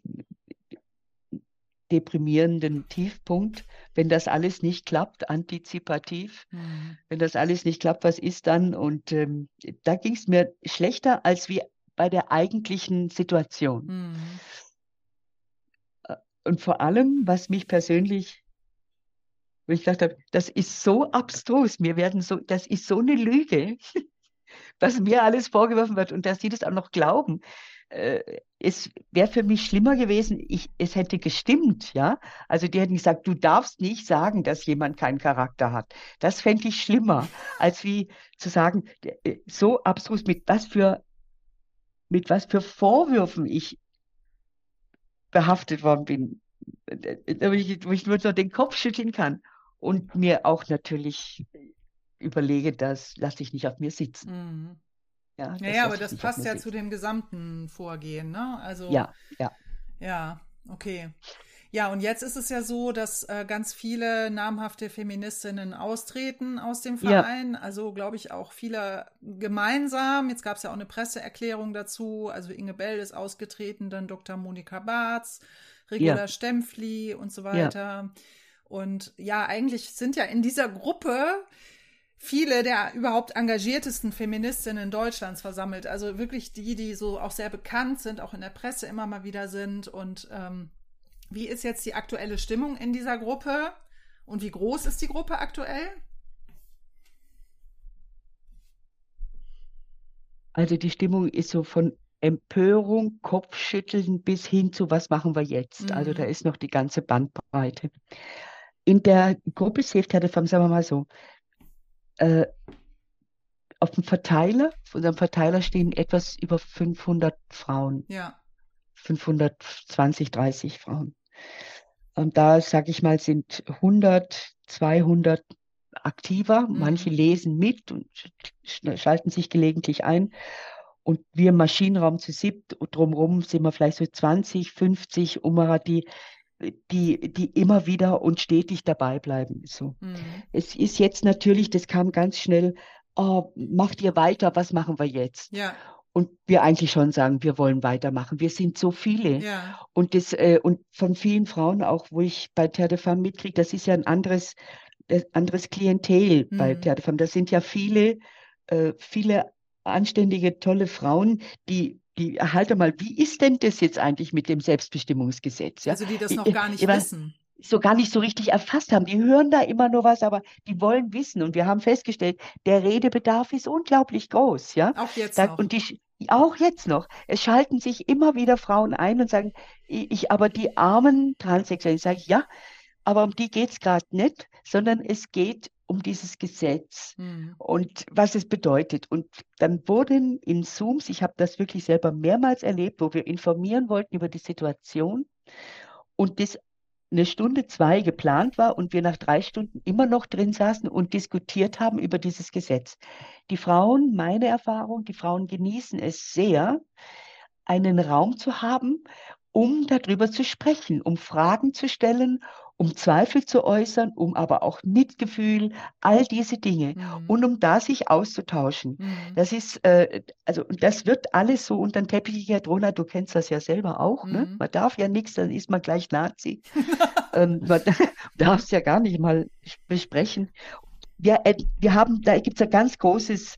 deprimierenden Tiefpunkt, wenn das alles nicht klappt, antizipativ, mhm. wenn das alles nicht klappt, was ist dann? Und ähm, da ging es mir schlechter als wie bei der eigentlichen Situation. Mhm. Äh, und vor allem, was mich persönlich, wo ich gedacht habe, das ist so abstrus, mir werden so, das ist so eine Lüge, (laughs) was mir alles vorgeworfen wird und dass sie das auch noch glauben äh, es wäre für mich schlimmer gewesen, ich, es hätte gestimmt, ja. Also die hätten gesagt, du darfst nicht sagen, dass jemand keinen Charakter hat. Das fände ich schlimmer, als wie zu sagen, äh, so abstrus, mit was für, mit was für Vorwürfen ich behaftet worden bin, äh, wo ich, wo ich nur so den Kopf schütteln kann und mir auch natürlich überlege, das lasse ich nicht auf mir sitzen. Mhm. Ja, ja, ja aber das passt ja zu dem gesamten Vorgehen, ne? Also ja, ja. Ja, okay. Ja, und jetzt ist es ja so, dass äh, ganz viele namhafte Feministinnen austreten aus dem Verein. Ja. Also, glaube ich, auch viele gemeinsam. Jetzt gab es ja auch eine Presseerklärung dazu. Also, Inge Bell ist ausgetreten, dann Dr. Monika Barz, Regula ja. Stempfli und so weiter. Ja. Und ja, eigentlich sind ja in dieser Gruppe viele der überhaupt engagiertesten Feministinnen Deutschlands versammelt. Also wirklich die, die so auch sehr bekannt sind, auch in der Presse immer mal wieder sind. Und ähm, wie ist jetzt die aktuelle Stimmung in dieser Gruppe? Und wie groß ist die Gruppe aktuell? Also die Stimmung ist so von Empörung, Kopfschütteln bis hin zu was machen wir jetzt. Mhm. Also da ist noch die ganze Bandbreite. In der Gruppe Safe Telefarm, sagen wir mal so, äh, auf dem Verteiler, auf unserem Verteiler stehen etwas über 500 Frauen. Ja. 520, 30 Frauen. Und da, sage ich mal, sind 100, 200 aktiver. Mhm. Manche lesen mit und schalten sich gelegentlich ein. Und wir im Maschinenraum zu siebt, drumherum sind wir vielleicht so 20, 50 Umara, die die, die immer wieder und stetig dabei bleiben. So. Mhm. Es ist jetzt natürlich, das kam ganz schnell, oh, macht ihr weiter, was machen wir jetzt? Ja. Und wir eigentlich schon sagen, wir wollen weitermachen. Wir sind so viele. Ja. Und, das, äh, und von vielen Frauen auch, wo ich bei Terre de Femme mitkriege, das ist ja ein anderes, äh, anderes Klientel mhm. bei Terre de Femme. Das sind ja viele, äh, viele anständige, tolle Frauen, die die erhalte mal, wie ist denn das jetzt eigentlich mit dem Selbstbestimmungsgesetz? Ja? Also die das noch gar nicht ich, wissen. So gar nicht so richtig erfasst haben. Die hören da immer nur was, aber die wollen wissen. Und wir haben festgestellt, der Redebedarf ist unglaublich groß. Ja? Auch jetzt da, noch. Und die, auch jetzt noch, es schalten sich immer wieder Frauen ein und sagen, ich, aber die armen Transsexuellen, sage ich, ja, aber um die geht es gerade nicht, sondern es geht um dieses Gesetz mhm. und was es bedeutet. Und dann wurden in Zooms, ich habe das wirklich selber mehrmals erlebt, wo wir informieren wollten über die Situation und das eine Stunde, zwei geplant war und wir nach drei Stunden immer noch drin saßen und diskutiert haben über dieses Gesetz. Die Frauen, meine Erfahrung, die Frauen genießen es sehr, einen Raum zu haben, um darüber zu sprechen, um Fragen zu stellen, um Zweifel zu äußern, um aber auch Mitgefühl, all diese Dinge mhm. und um da sich auszutauschen. Mhm. Das ist, äh, also das wird alles so unter den Teppich gekehrt. Rona, du kennst das ja selber auch. Ne? Mhm. Ne? Man darf ja nichts, dann ist man gleich Nazi. (laughs) ähm, man (laughs) darf es ja gar nicht mal besprechen. Wir, äh, wir haben, da gibt es ein ganz großes,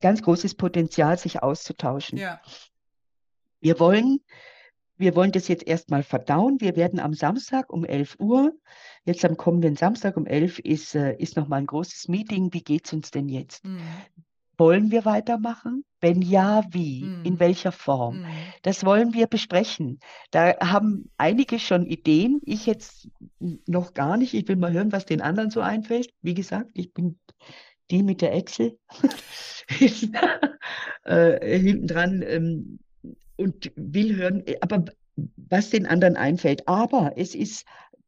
ganz großes Potenzial, sich auszutauschen. Ja. Wir wollen wir wollen das jetzt erstmal verdauen. Wir werden am Samstag um 11 Uhr, jetzt am kommenden Samstag um 11 ist, äh, ist nochmal ein großes Meeting. Wie geht es uns denn jetzt? Mhm. Wollen wir weitermachen? Wenn ja, wie? Mhm. In welcher Form? Mhm. Das wollen wir besprechen. Da haben einige schon Ideen. Ich jetzt noch gar nicht. Ich will mal hören, was den anderen so einfällt. Wie gesagt, ich bin die mit der Excel. (laughs) äh, hinten dran ähm, und will hören, äh, aber was den anderen einfällt. Aber es ist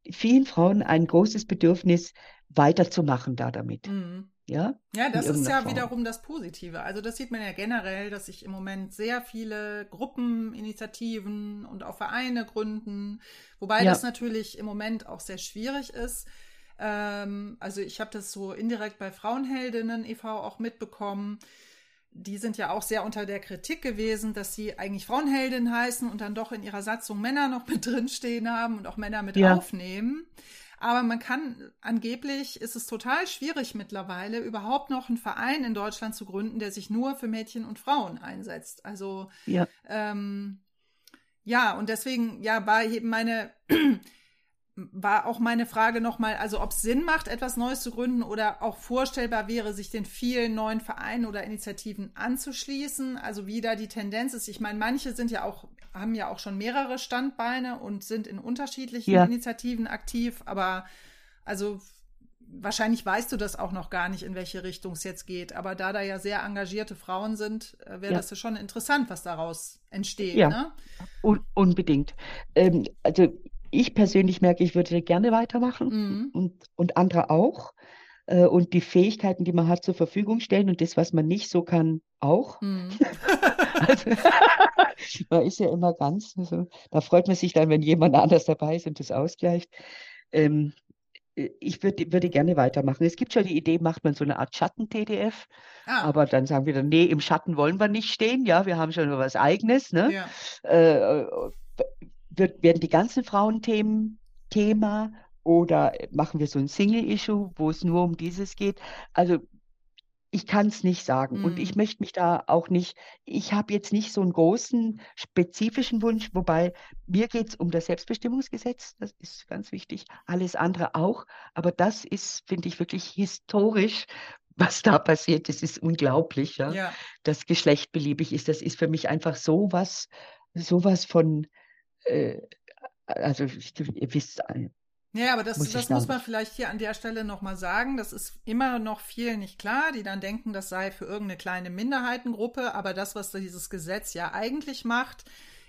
vielen Frauen ein großes Bedürfnis, weiterzumachen da damit. Mhm. Ja, ja das ist ja Form. wiederum das Positive. Also das sieht man ja generell, dass sich im Moment sehr viele Gruppen, Initiativen und auch Vereine gründen, wobei ja. das natürlich im Moment auch sehr schwierig ist. Ähm, also ich habe das so indirekt bei Frauenheldinnen e.V. auch mitbekommen die sind ja auch sehr unter der Kritik gewesen, dass sie eigentlich Frauenheldin heißen und dann doch in ihrer Satzung Männer noch mit drinstehen haben und auch Männer mit ja. aufnehmen. Aber man kann, angeblich ist es total schwierig mittlerweile, überhaupt noch einen Verein in Deutschland zu gründen, der sich nur für Mädchen und Frauen einsetzt. Also ja, ähm, ja und deswegen, ja, war eben meine war auch meine Frage nochmal, also ob es Sinn macht, etwas Neues zu gründen oder auch vorstellbar wäre, sich den vielen neuen Vereinen oder Initiativen anzuschließen. Also wie da die Tendenz ist. Ich meine, manche sind ja auch, haben ja auch schon mehrere Standbeine und sind in unterschiedlichen ja. Initiativen aktiv, aber also wahrscheinlich weißt du das auch noch gar nicht, in welche Richtung es jetzt geht. Aber da da ja sehr engagierte Frauen sind, äh, wäre ja. das ja schon interessant, was daraus entsteht. Ja, ne? Un unbedingt. Ähm, also ich persönlich merke, ich würde gerne weitermachen mhm. und, und andere auch. Äh, und die Fähigkeiten, die man hat, zur Verfügung stellen und das, was man nicht so kann, auch. Mhm. (laughs) (laughs) also, (laughs) man ist ja immer ganz, also, da freut man sich dann, wenn jemand anders dabei ist und das ausgleicht. Ähm, ich würde, würde gerne weitermachen. Es gibt schon die Idee, macht man so eine Art Schatten-TDF, ah. aber dann sagen wir dann, nee, im Schatten wollen wir nicht stehen, ja, wir haben schon was Eigenes. Ne? Ja. Äh, wird, werden die ganzen Frauenthemen Thema oder machen wir so ein Single-Issue, wo es nur um dieses geht? Also ich kann es nicht sagen. Mhm. Und ich mhm. möchte mich da auch nicht, ich habe jetzt nicht so einen großen spezifischen Wunsch, wobei mir geht es um das Selbstbestimmungsgesetz, das ist ganz wichtig, alles andere auch. Aber das ist, finde ich, wirklich historisch, (laughs) was da passiert. Das ist unglaublich, ja? ja. Das Geschlecht beliebig ist. Das ist für mich einfach sowas, sowas von äh, also ihr wisst ja, aber das, muss, das muss man vielleicht hier an der Stelle nochmal sagen. Das ist immer noch vielen nicht klar, die dann denken, das sei für irgendeine kleine Minderheitengruppe. Aber das, was dieses Gesetz ja eigentlich macht,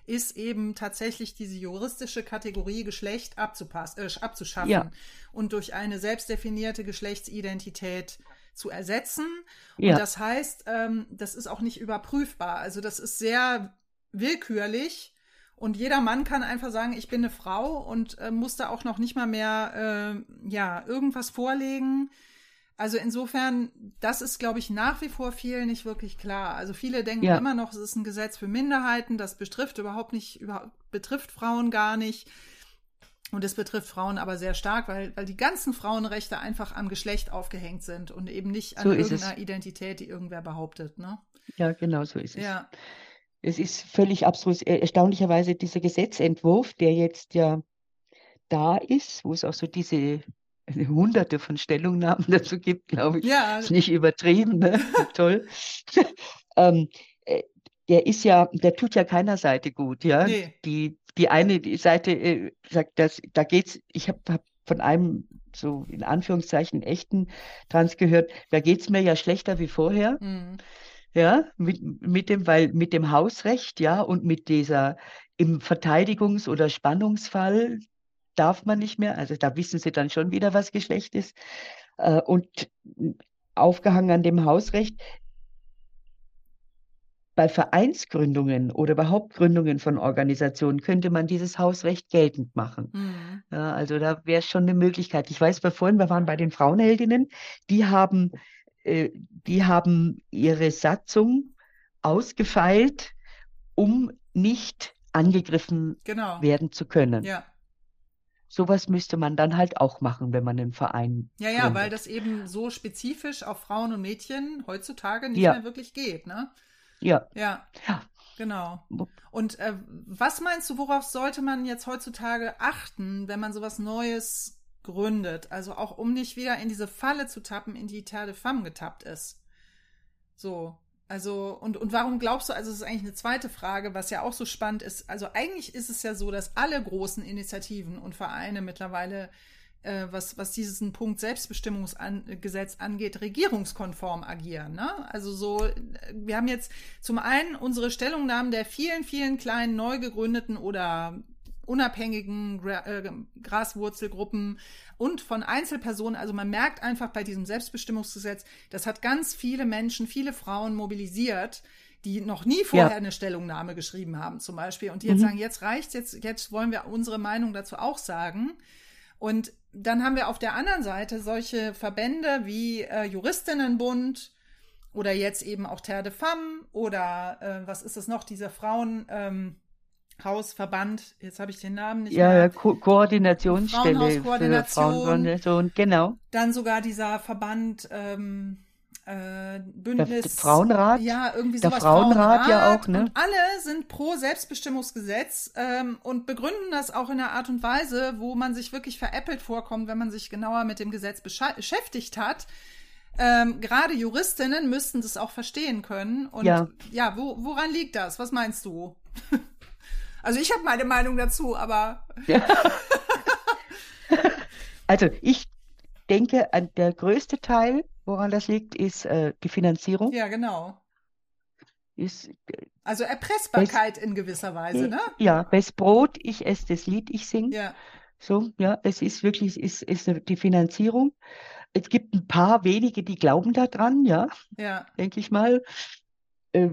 ist eben tatsächlich diese juristische Kategorie Geschlecht abzupassen, äh, abzuschaffen ja. und durch eine selbstdefinierte Geschlechtsidentität zu ersetzen. Ja. Und das heißt, ähm, das ist auch nicht überprüfbar. Also das ist sehr willkürlich und jeder Mann kann einfach sagen, ich bin eine Frau und äh, muss da auch noch nicht mal mehr äh, ja irgendwas vorlegen. Also insofern, das ist, glaube ich, nach wie vor vielen nicht wirklich klar. Also viele denken ja. immer noch, es ist ein Gesetz für Minderheiten, das betrifft überhaupt nicht, über, betrifft Frauen gar nicht. Und es betrifft Frauen aber sehr stark, weil, weil die ganzen Frauenrechte einfach am Geschlecht aufgehängt sind und eben nicht an so irgendeiner Identität, die irgendwer behauptet. Ne? Ja, genau so ist es. Ja. Es ist völlig abstrus. Erstaunlicherweise dieser Gesetzentwurf, der jetzt ja da ist, wo es auch so diese hunderte von Stellungnahmen (laughs) dazu gibt, glaube ich. Ja. Ist nicht übertrieben, ne? (laughs) Toll. (laughs) ähm, äh, der ist ja, der tut ja keiner Seite gut, ja. Nee. Die, die eine Seite äh, sagt, dass, da geht's, ich habe hab von einem so in Anführungszeichen echten Trans gehört, da geht's mir ja schlechter wie vorher. Mhm. Ja, mit, mit dem, weil mit dem Hausrecht, ja, und mit dieser im Verteidigungs- oder Spannungsfall darf man nicht mehr. Also da wissen sie dann schon wieder, was Geschlecht ist. Äh, und aufgehangen an dem Hausrecht bei Vereinsgründungen oder überhaupt Gründungen von Organisationen könnte man dieses Hausrecht geltend machen. Mhm. Ja, also da wäre schon eine Möglichkeit. Ich weiß, bei vorhin, wir waren bei den Frauenheldinnen, die haben, äh, die haben ihre Satzung ausgefeilt, um nicht angegriffen genau. werden zu können. Ja. Sowas müsste man dann halt auch machen, wenn man einen Verein. Ja, ja, gründet. weil das eben so spezifisch auf Frauen und Mädchen heutzutage nicht ja. mehr wirklich geht, ne? Ja. Ja. Ja. Genau. Und äh, was meinst du, worauf sollte man jetzt heutzutage achten, wenn man sowas Neues gründet? Also auch um nicht wieder in diese Falle zu tappen, in die Terre de Femme getappt ist. So. Also, und, und warum glaubst du, also es ist eigentlich eine zweite Frage, was ja auch so spannend ist. Also eigentlich ist es ja so, dass alle großen Initiativen und Vereine mittlerweile äh, was, was diesen Punkt Selbstbestimmungsgesetz angeht, regierungskonform agieren. Ne? Also so, wir haben jetzt zum einen unsere Stellungnahmen der vielen, vielen kleinen neu gegründeten oder unabhängigen Gra äh, Graswurzelgruppen und von Einzelpersonen. Also man merkt einfach bei diesem Selbstbestimmungsgesetz, das hat ganz viele Menschen, viele Frauen mobilisiert, die noch nie vorher ja. eine Stellungnahme geschrieben haben, zum Beispiel, und die jetzt mhm. sagen, jetzt reicht's, jetzt, jetzt wollen wir unsere Meinung dazu auch sagen. Und dann haben wir auf der anderen Seite solche Verbände wie äh, Juristinnenbund oder jetzt eben auch Terre de Femme oder äh, was ist es noch, dieser Frauenhausverband, ähm, jetzt habe ich den Namen nicht ja, mehr. Ko Koordinationsstelle für Frauenorganisation, genau. Dann sogar dieser Verband ähm, äh, Bündnis. Der Frauenrat? Ja, irgendwie sowas. Der Frauenrat, Frauenrat ja auch, ne? Und alle sind pro Selbstbestimmungsgesetz ähm, und begründen das auch in einer Art und Weise, wo man sich wirklich veräppelt vorkommt, wenn man sich genauer mit dem Gesetz beschäftigt hat. Ähm, Gerade Juristinnen müssten das auch verstehen können. Und ja, ja wo, woran liegt das? Was meinst du? (laughs) also ich habe meine Meinung dazu, aber. Ja. (laughs) also ich denke, der größte Teil Woran das liegt, ist äh, die Finanzierung. Ja, genau. Ist, also Erpressbarkeit best, in gewisser Weise, ne? Ja, best Brot, ich esse das Lied, ich singe. Ja. So, ja, es ist wirklich, es ist, ist die Finanzierung. Es gibt ein paar wenige, die glauben daran, ja, ja. denke ich mal. Äh,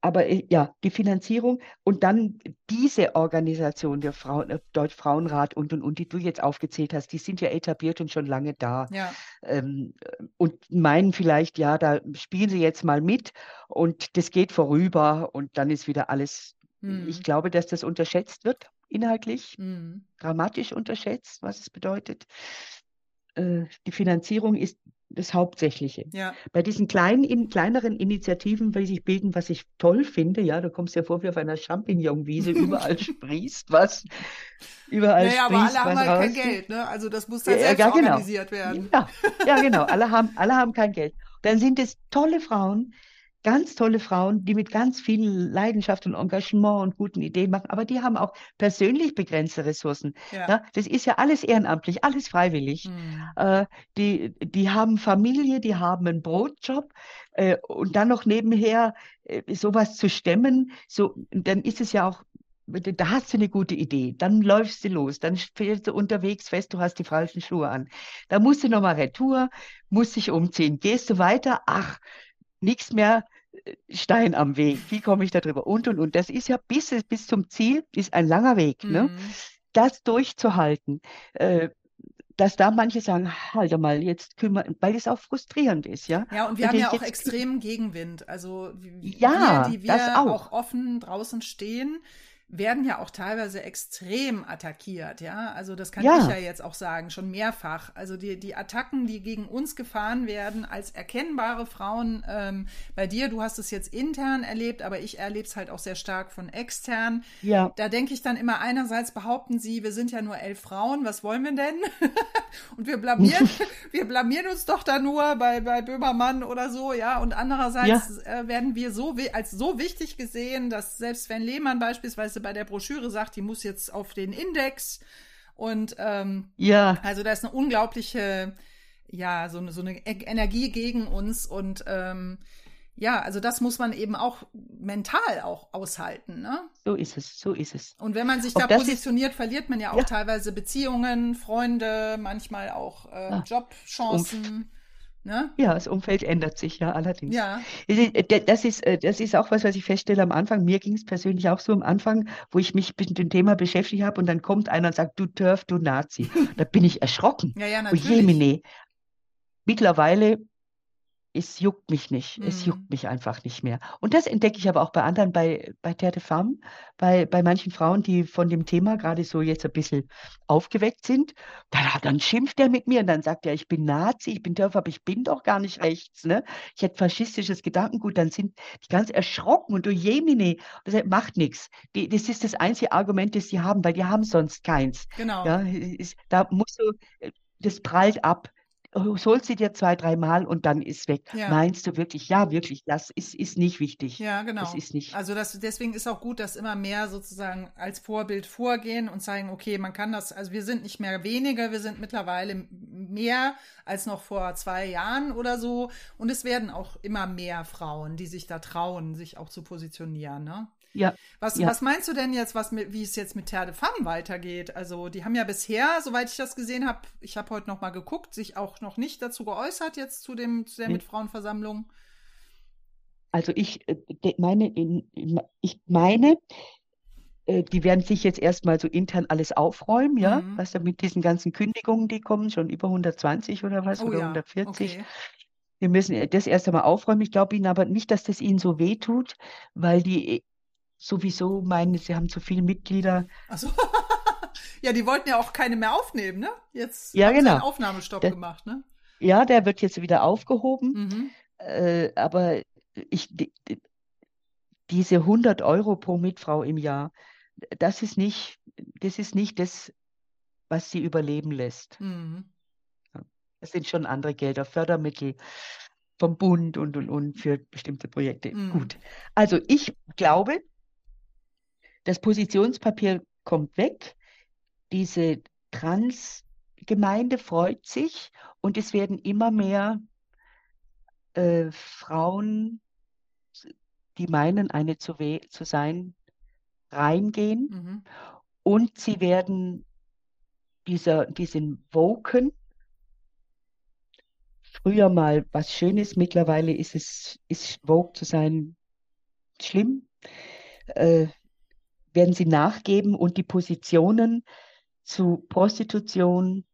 aber äh, ja, die Finanzierung und dann diese Organisation, der Frauen, äh, Deutsch Frauenrat und, und, und, die du jetzt aufgezählt hast, die sind ja etabliert und schon lange da. Ja. Ähm, und meinen vielleicht, ja, da spielen sie jetzt mal mit und das geht vorüber und dann ist wieder alles. Mhm. Ich glaube, dass das unterschätzt wird, inhaltlich, mhm. dramatisch unterschätzt, was es bedeutet. Äh, die Finanzierung ist das Hauptsächliche. Ja. Bei diesen kleinen, in, kleineren Initiativen, die sich bilden, was ich toll finde, ja, du kommst ja vor wie auf einer Champignonwiese, (laughs) überall sprießt was, überall naja, sprießt aber alle haben halt kein Geld, ne? Also das muss dann ja, selbst ja, genau. organisiert werden. Ja, ja, genau. Alle haben, alle haben kein Geld. Dann sind es tolle Frauen, ganz tolle Frauen, die mit ganz viel Leidenschaft und Engagement und guten Ideen machen, aber die haben auch persönlich begrenzte Ressourcen. Ja. ja das ist ja alles ehrenamtlich, alles freiwillig. Mhm. Äh, die, die haben Familie, die haben einen Brotjob äh, und dann noch nebenher äh, sowas zu stemmen, so, dann ist es ja auch da hast du eine gute Idee, dann läufst du los, dann fährst du unterwegs fest, du hast die falschen Schuhe an. Da musst du nochmal retour, musst dich umziehen, gehst du weiter, ach, nichts mehr äh, Stein am Weg. Wie komme ich da drüber? Und, und, und. Das ist ja bis, bis zum Ziel, ist ein langer Weg. Ne? Mhm. Ne? Das durchzuhalten. Äh, dass da manche sagen, halt mal, jetzt kümmern, weil es auch frustrierend ist, ja. Ja, und wir und haben ja auch extremen Gegenwind. Also ja, wir, die wir auch. auch offen draußen stehen, werden ja auch teilweise extrem attackiert, ja. Also das kann ja. ich ja jetzt auch sagen, schon mehrfach. Also die, die Attacken, die gegen uns gefahren werden, als erkennbare Frauen, ähm, bei dir, du hast es jetzt intern erlebt, aber ich erlebe es halt auch sehr stark von extern. Ja. Da denke ich dann immer, einerseits behaupten sie, wir sind ja nur elf Frauen, was wollen wir denn? (laughs) und wir blamieren, (laughs) wir blamieren uns doch da nur bei, bei Böhmermann oder so, ja. Und andererseits ja. äh, werden wir so als so wichtig gesehen, dass selbst wenn Lehmann beispielsweise bei der Broschüre sagt, die muss jetzt auf den Index. Und ähm, ja. also da ist eine unglaubliche, ja, so eine, so eine e-, Energie gegen uns. Und ähm, ja, also das muss man eben auch mental auch aushalten. Ne? So ist es, so ist es. Und wenn man sich auch da positioniert, ist, verliert man ja auch ja. teilweise Beziehungen, Freunde, manchmal auch äh, Jobchancen. Ne? Ja, das Umfeld ändert sich ja allerdings. Ja. Das ist, äh, das ist auch was, was ich feststelle am Anfang. Mir ging es persönlich auch so am Anfang, wo ich mich mit dem Thema beschäftigt habe und dann kommt einer und sagt, du Turf, du Nazi. (laughs) da bin ich erschrocken. Ja, ja, natürlich. Jemine. Mittlerweile es juckt mich nicht. Mhm. Es juckt mich einfach nicht mehr. Und das entdecke ich aber auch bei anderen, bei, bei Terre de Femme, bei, bei manchen Frauen, die von dem Thema gerade so jetzt ein bisschen aufgeweckt sind. Dann, dann schimpft er mit mir und dann sagt er, ich bin Nazi, ich bin Dörfer, aber ich bin doch gar nicht rechts. Ne? Ich hätte faschistisches Gedankengut. Dann sind die ganz erschrocken und du Jemine, das macht nichts. das ist das einzige Argument, das sie haben, weil die haben sonst keins. Genau. Ja, da musst du, äh, das prallt ab holst sie dir zwei, dreimal und dann ist weg. Ja. Meinst du wirklich? Ja, wirklich. Das ist, ist nicht wichtig. Ja, genau. Das ist nicht. Also das, deswegen ist auch gut, dass immer mehr sozusagen als Vorbild vorgehen und zeigen, okay, man kann das, also wir sind nicht mehr weniger, wir sind mittlerweile mehr als noch vor zwei Jahren oder so. Und es werden auch immer mehr Frauen, die sich da trauen, sich auch zu positionieren. Ne? Ja. Was, ja. was meinst du denn jetzt, was wie es jetzt mit Terre de Femme weitergeht? Also, die haben ja bisher, soweit ich das gesehen habe, ich habe heute noch mal geguckt, sich auch noch nicht dazu geäußert jetzt zu dem zu der nee. Mitfrauenversammlung. Also ich äh, meine, ich meine, äh, die werden sich jetzt erstmal so intern alles aufräumen, ja, mhm. was da mit diesen ganzen Kündigungen, die kommen, schon über 120 oder was, oh, oder ja. 140. Okay. Wir müssen das erst einmal aufräumen. Ich glaube Ihnen aber nicht, dass das Ihnen so weh tut, weil die sowieso meinen, sie haben zu viele Mitglieder. Ach so. (laughs) ja, die wollten ja auch keine mehr aufnehmen, ne? Jetzt ja, haben genau. sie einen Aufnahmestopp der, gemacht, ne? Ja, der wird jetzt wieder aufgehoben. Mhm. Äh, aber ich, die, diese 100 Euro pro Mitfrau im Jahr, das ist nicht, das ist nicht das, was sie überleben lässt. Mhm. Das sind schon andere Gelder, Fördermittel vom Bund und und und für bestimmte Projekte. Mhm. Gut. Also ich glaube, das Positionspapier kommt weg. Diese Transgemeinde freut sich und es werden immer mehr äh, Frauen, die meinen, eine zu, zu sein, reingehen. Mhm. Und sie werden dieser, diesen Woken, früher mal was Schönes, mittlerweile ist es, ist Vogue zu sein schlimm. Äh, werden sie nachgeben und die Positionen zu Prostitution,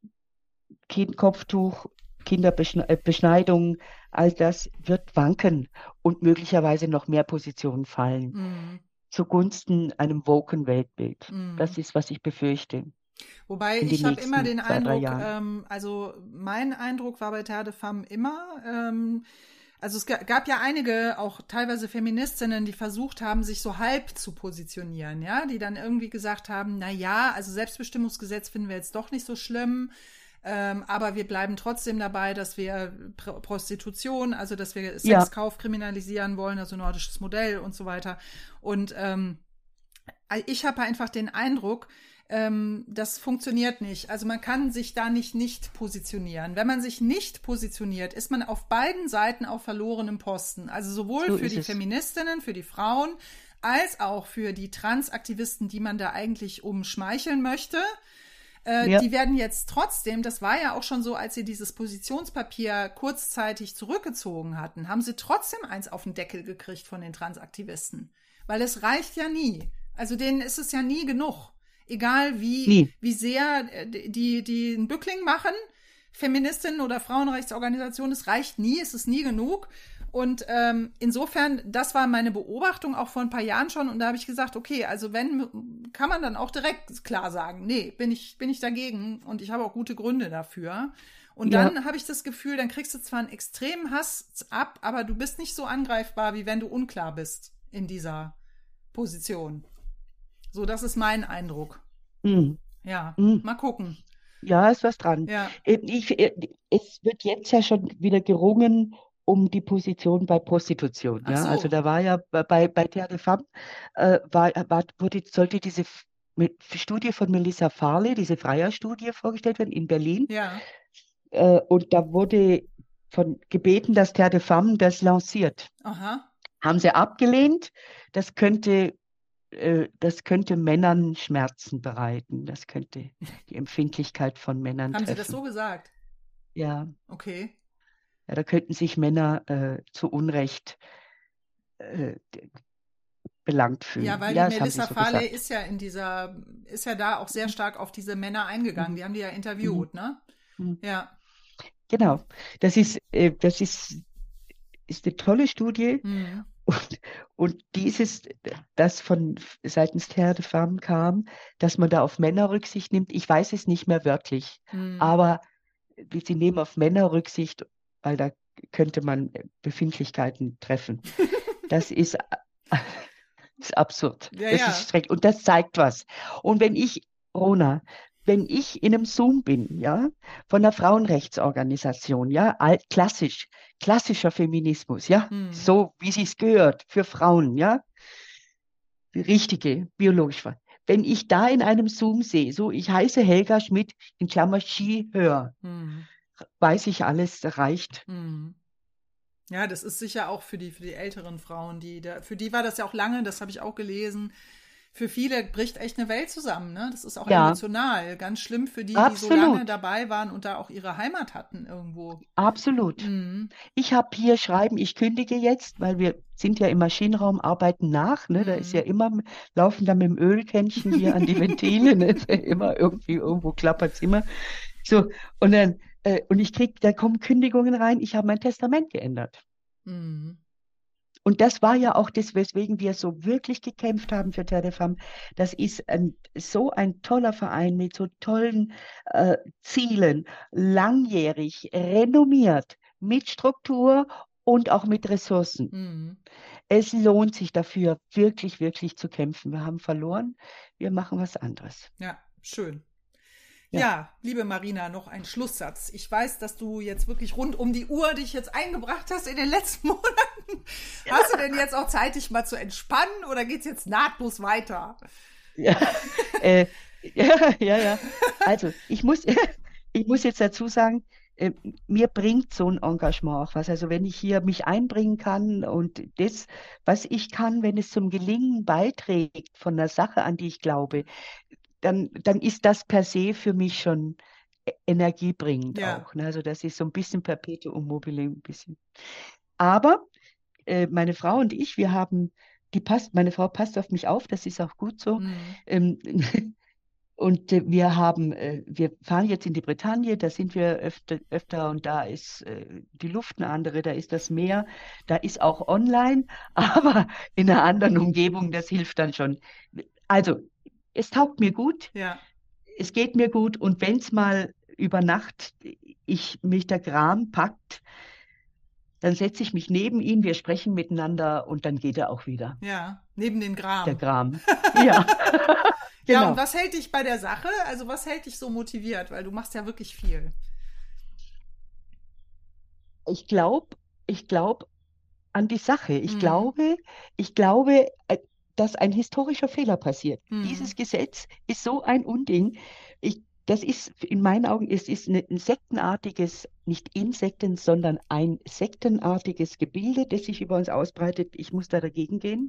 kind Kopftuch, Kinderbeschneidung, all das wird wanken und möglicherweise noch mehr Positionen fallen mhm. zugunsten einem woken Weltbild. Mhm. Das ist, was ich befürchte. Wobei ich habe immer den Eindruck, ähm, also mein Eindruck war bei Terre de Femme immer, ähm, also es gab ja einige, auch teilweise Feministinnen, die versucht haben, sich so halb zu positionieren, ja, die dann irgendwie gesagt haben, na ja, also Selbstbestimmungsgesetz finden wir jetzt doch nicht so schlimm, ähm, aber wir bleiben trotzdem dabei, dass wir Pr Prostitution, also dass wir Sexkauf ja. kriminalisieren wollen, also nordisches Modell und so weiter. Und ähm, ich habe einfach den Eindruck, ähm, das funktioniert nicht. Also man kann sich da nicht nicht positionieren. Wenn man sich nicht positioniert, ist man auf beiden Seiten auf verlorenem Posten. Also sowohl so für die es. Feministinnen, für die Frauen, als auch für die Transaktivisten, die man da eigentlich umschmeicheln möchte. Äh, ja. Die werden jetzt trotzdem, das war ja auch schon so, als sie dieses Positionspapier kurzzeitig zurückgezogen hatten, haben sie trotzdem eins auf den Deckel gekriegt von den Transaktivisten. Weil es reicht ja nie. Also denen ist es ja nie genug. Egal wie, wie sehr äh, die, die einen Bückling machen, Feministinnen oder Frauenrechtsorganisationen, es reicht nie, es ist nie genug. Und ähm, insofern, das war meine Beobachtung auch vor ein paar Jahren schon. Und da habe ich gesagt, okay, also wenn, kann man dann auch direkt klar sagen, nee, bin ich, bin ich dagegen und ich habe auch gute Gründe dafür. Und ja. dann habe ich das Gefühl, dann kriegst du zwar einen extremen Hass ab, aber du bist nicht so angreifbar, wie wenn du unklar bist in dieser Position. So, das ist mein Eindruck. Mhm. Ja, mhm. mal gucken. Ja, ist was dran. Ja. Äh, ich, äh, es wird jetzt ja schon wieder gerungen um die Position bei Prostitution. Ja? So. Also da war ja bei, bei Terre de Femme, äh, war, war, wurde, sollte diese Studie von Melissa Farley, diese Freier-Studie vorgestellt werden in Berlin. Ja. Äh, und da wurde von gebeten, dass Terre de Femme das lanciert. Aha. Haben sie abgelehnt. Das könnte äh, das könnte Männern Schmerzen bereiten. Das könnte die Empfindlichkeit von Männern Haben treffen. Sie das so gesagt? Ja. Okay. Ja, da könnten sich Männer äh, zu Unrecht äh, belangt fühlen. Ja, weil ja, die Melissa so Farley ist ja in dieser, ist ja da auch sehr stark auf diese Männer eingegangen. Mhm. Die haben die ja interviewt, mhm. ne? Mhm. Ja. Genau. Das ist, äh, das ist, ist eine tolle Studie. Und, und dieses, das von seitens Terre de Femme kam, dass man da auf Männer Rücksicht nimmt, ich weiß es nicht mehr wörtlich, mhm. aber sie nehmen auf Männer Rücksicht weil da könnte man Befindlichkeiten treffen. (laughs) Das ist, ist absurd. Ja, das ja. ist schrecklich. Und das zeigt was. Und wenn ich, Rona, wenn ich in einem Zoom bin, ja, von einer Frauenrechtsorganisation, ja, alt, klassisch, klassischer Feminismus, ja, hm. so wie sie es gehört, für Frauen, ja, richtige, biologisch. Wenn ich da in einem Zoom sehe, so, ich heiße Helga Schmidt, in Klammer Ski, hör, hm weiß ich alles, reicht. Hm. Ja, das ist sicher auch für die, für die älteren Frauen, die da, für die war das ja auch lange, das habe ich auch gelesen. Für viele bricht echt eine Welt zusammen, ne? Das ist auch ja. emotional. Ganz schlimm für die, Absolut. die so lange dabei waren und da auch ihre Heimat hatten irgendwo. Absolut. Mhm. Ich habe hier schreiben, ich kündige jetzt, weil wir sind ja im Maschinenraum, arbeiten nach, ne? Da ist ja mhm. immer, laufen da mit dem Ölkännchen hier an die Ventile, ne? (laughs) Immer irgendwie, irgendwo klappert es immer. So, und dann äh, und ich kriege, da kommen Kündigungen rein, ich habe mein Testament geändert. Mhm. Und das war ja auch das, weswegen wir so wirklich gekämpft haben für Terre de Femme. Das ist ein, so ein toller Verein mit so tollen äh, Zielen, langjährig, renommiert, mit Struktur und auch mit Ressourcen. Mhm. Es lohnt sich dafür, wirklich, wirklich zu kämpfen. Wir haben verloren, wir machen was anderes. Ja, schön. Ja. ja. liebe Marina, noch ein Schlusssatz. Ich weiß, dass du jetzt wirklich rund um die Uhr dich jetzt eingebracht hast in den letzten (laughs) Monaten. Ja. Hast du denn jetzt auch Zeit, dich mal zu entspannen oder geht es jetzt nahtlos weiter? Ja, (laughs) äh, ja, ja, ja. Also, ich muss, (laughs) ich muss jetzt dazu sagen, äh, mir bringt so ein Engagement auch was. Also wenn ich hier mich einbringen kann und das, was ich kann, wenn es zum Gelingen beiträgt von der Sache, an die ich glaube, dann, dann ist das per se für mich schon e-, energiebringend ja. auch. Ne? Also das ist so ein bisschen Perpetuum mobile, ein bisschen. Aber äh, meine Frau und ich, wir haben, die passt, meine Frau passt auf mich auf, das ist auch gut so. Mhm. Ähm, (laughs) und äh, wir haben, äh, wir fahren jetzt in die Bretagne, da sind wir öfter, öfter und da ist äh, die Luft eine andere, da ist das Meer, da ist auch online, (laughs) aber in einer anderen Umgebung, das hilft dann schon. Also es taugt mir gut, ja. es geht mir gut und wenn es mal über Nacht ich mich der Gram packt, dann setze ich mich neben ihn, wir sprechen miteinander und dann geht er auch wieder. Ja, neben den Gram. Der Gram. (laughs) Ja. genau. Ja, und was hält dich bei der Sache? Also was hält dich so motiviert? Weil du machst ja wirklich viel. Ich glaube, ich glaube an die Sache. Ich hm. glaube, ich glaube, äh, dass ein historischer Fehler passiert. Mhm. Dieses Gesetz ist so ein Unding. Ich, das ist in meinen Augen, es ist ein sektenartiges, nicht Insekten, sondern ein sektenartiges Gebilde, das sich über uns ausbreitet. Ich muss da dagegen gehen.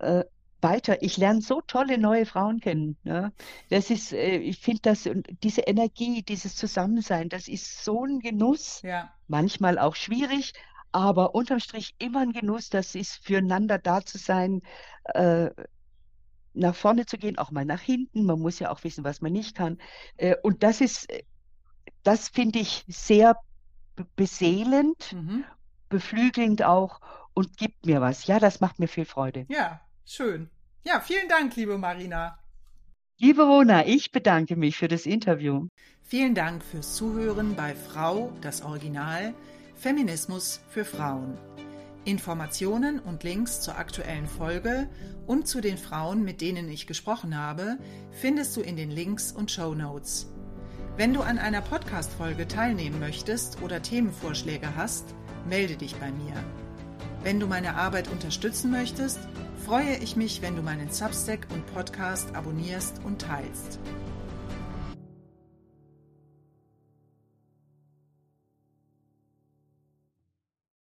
Mhm. Äh, weiter. Ich lerne so tolle neue Frauen kennen. Ja. Das ist, äh, ich finde das, diese Energie, dieses Zusammensein, das ist so ein Genuss. Ja. Manchmal auch schwierig, aber unterm Strich immer ein Genuss, das ist füreinander da zu sein, äh, nach vorne zu gehen, auch mal nach hinten. Man muss ja auch wissen, was man nicht kann. Äh, und das ist, das finde ich sehr beseelend, mhm. beflügelnd auch und gibt mir was. Ja, das macht mir viel Freude. Ja, schön. Ja, vielen Dank, liebe Marina. Liebe Rona, ich bedanke mich für das Interview. Vielen Dank fürs Zuhören bei Frau, das Original, Feminismus für Frauen. Informationen und Links zur aktuellen Folge und zu den Frauen, mit denen ich gesprochen habe, findest du in den Links und Show Notes. Wenn du an einer Podcast-Folge teilnehmen möchtest oder Themenvorschläge hast, melde dich bei mir. Wenn du meine Arbeit unterstützen möchtest, freue ich mich, wenn du meinen Substack und Podcast abonnierst und teilst.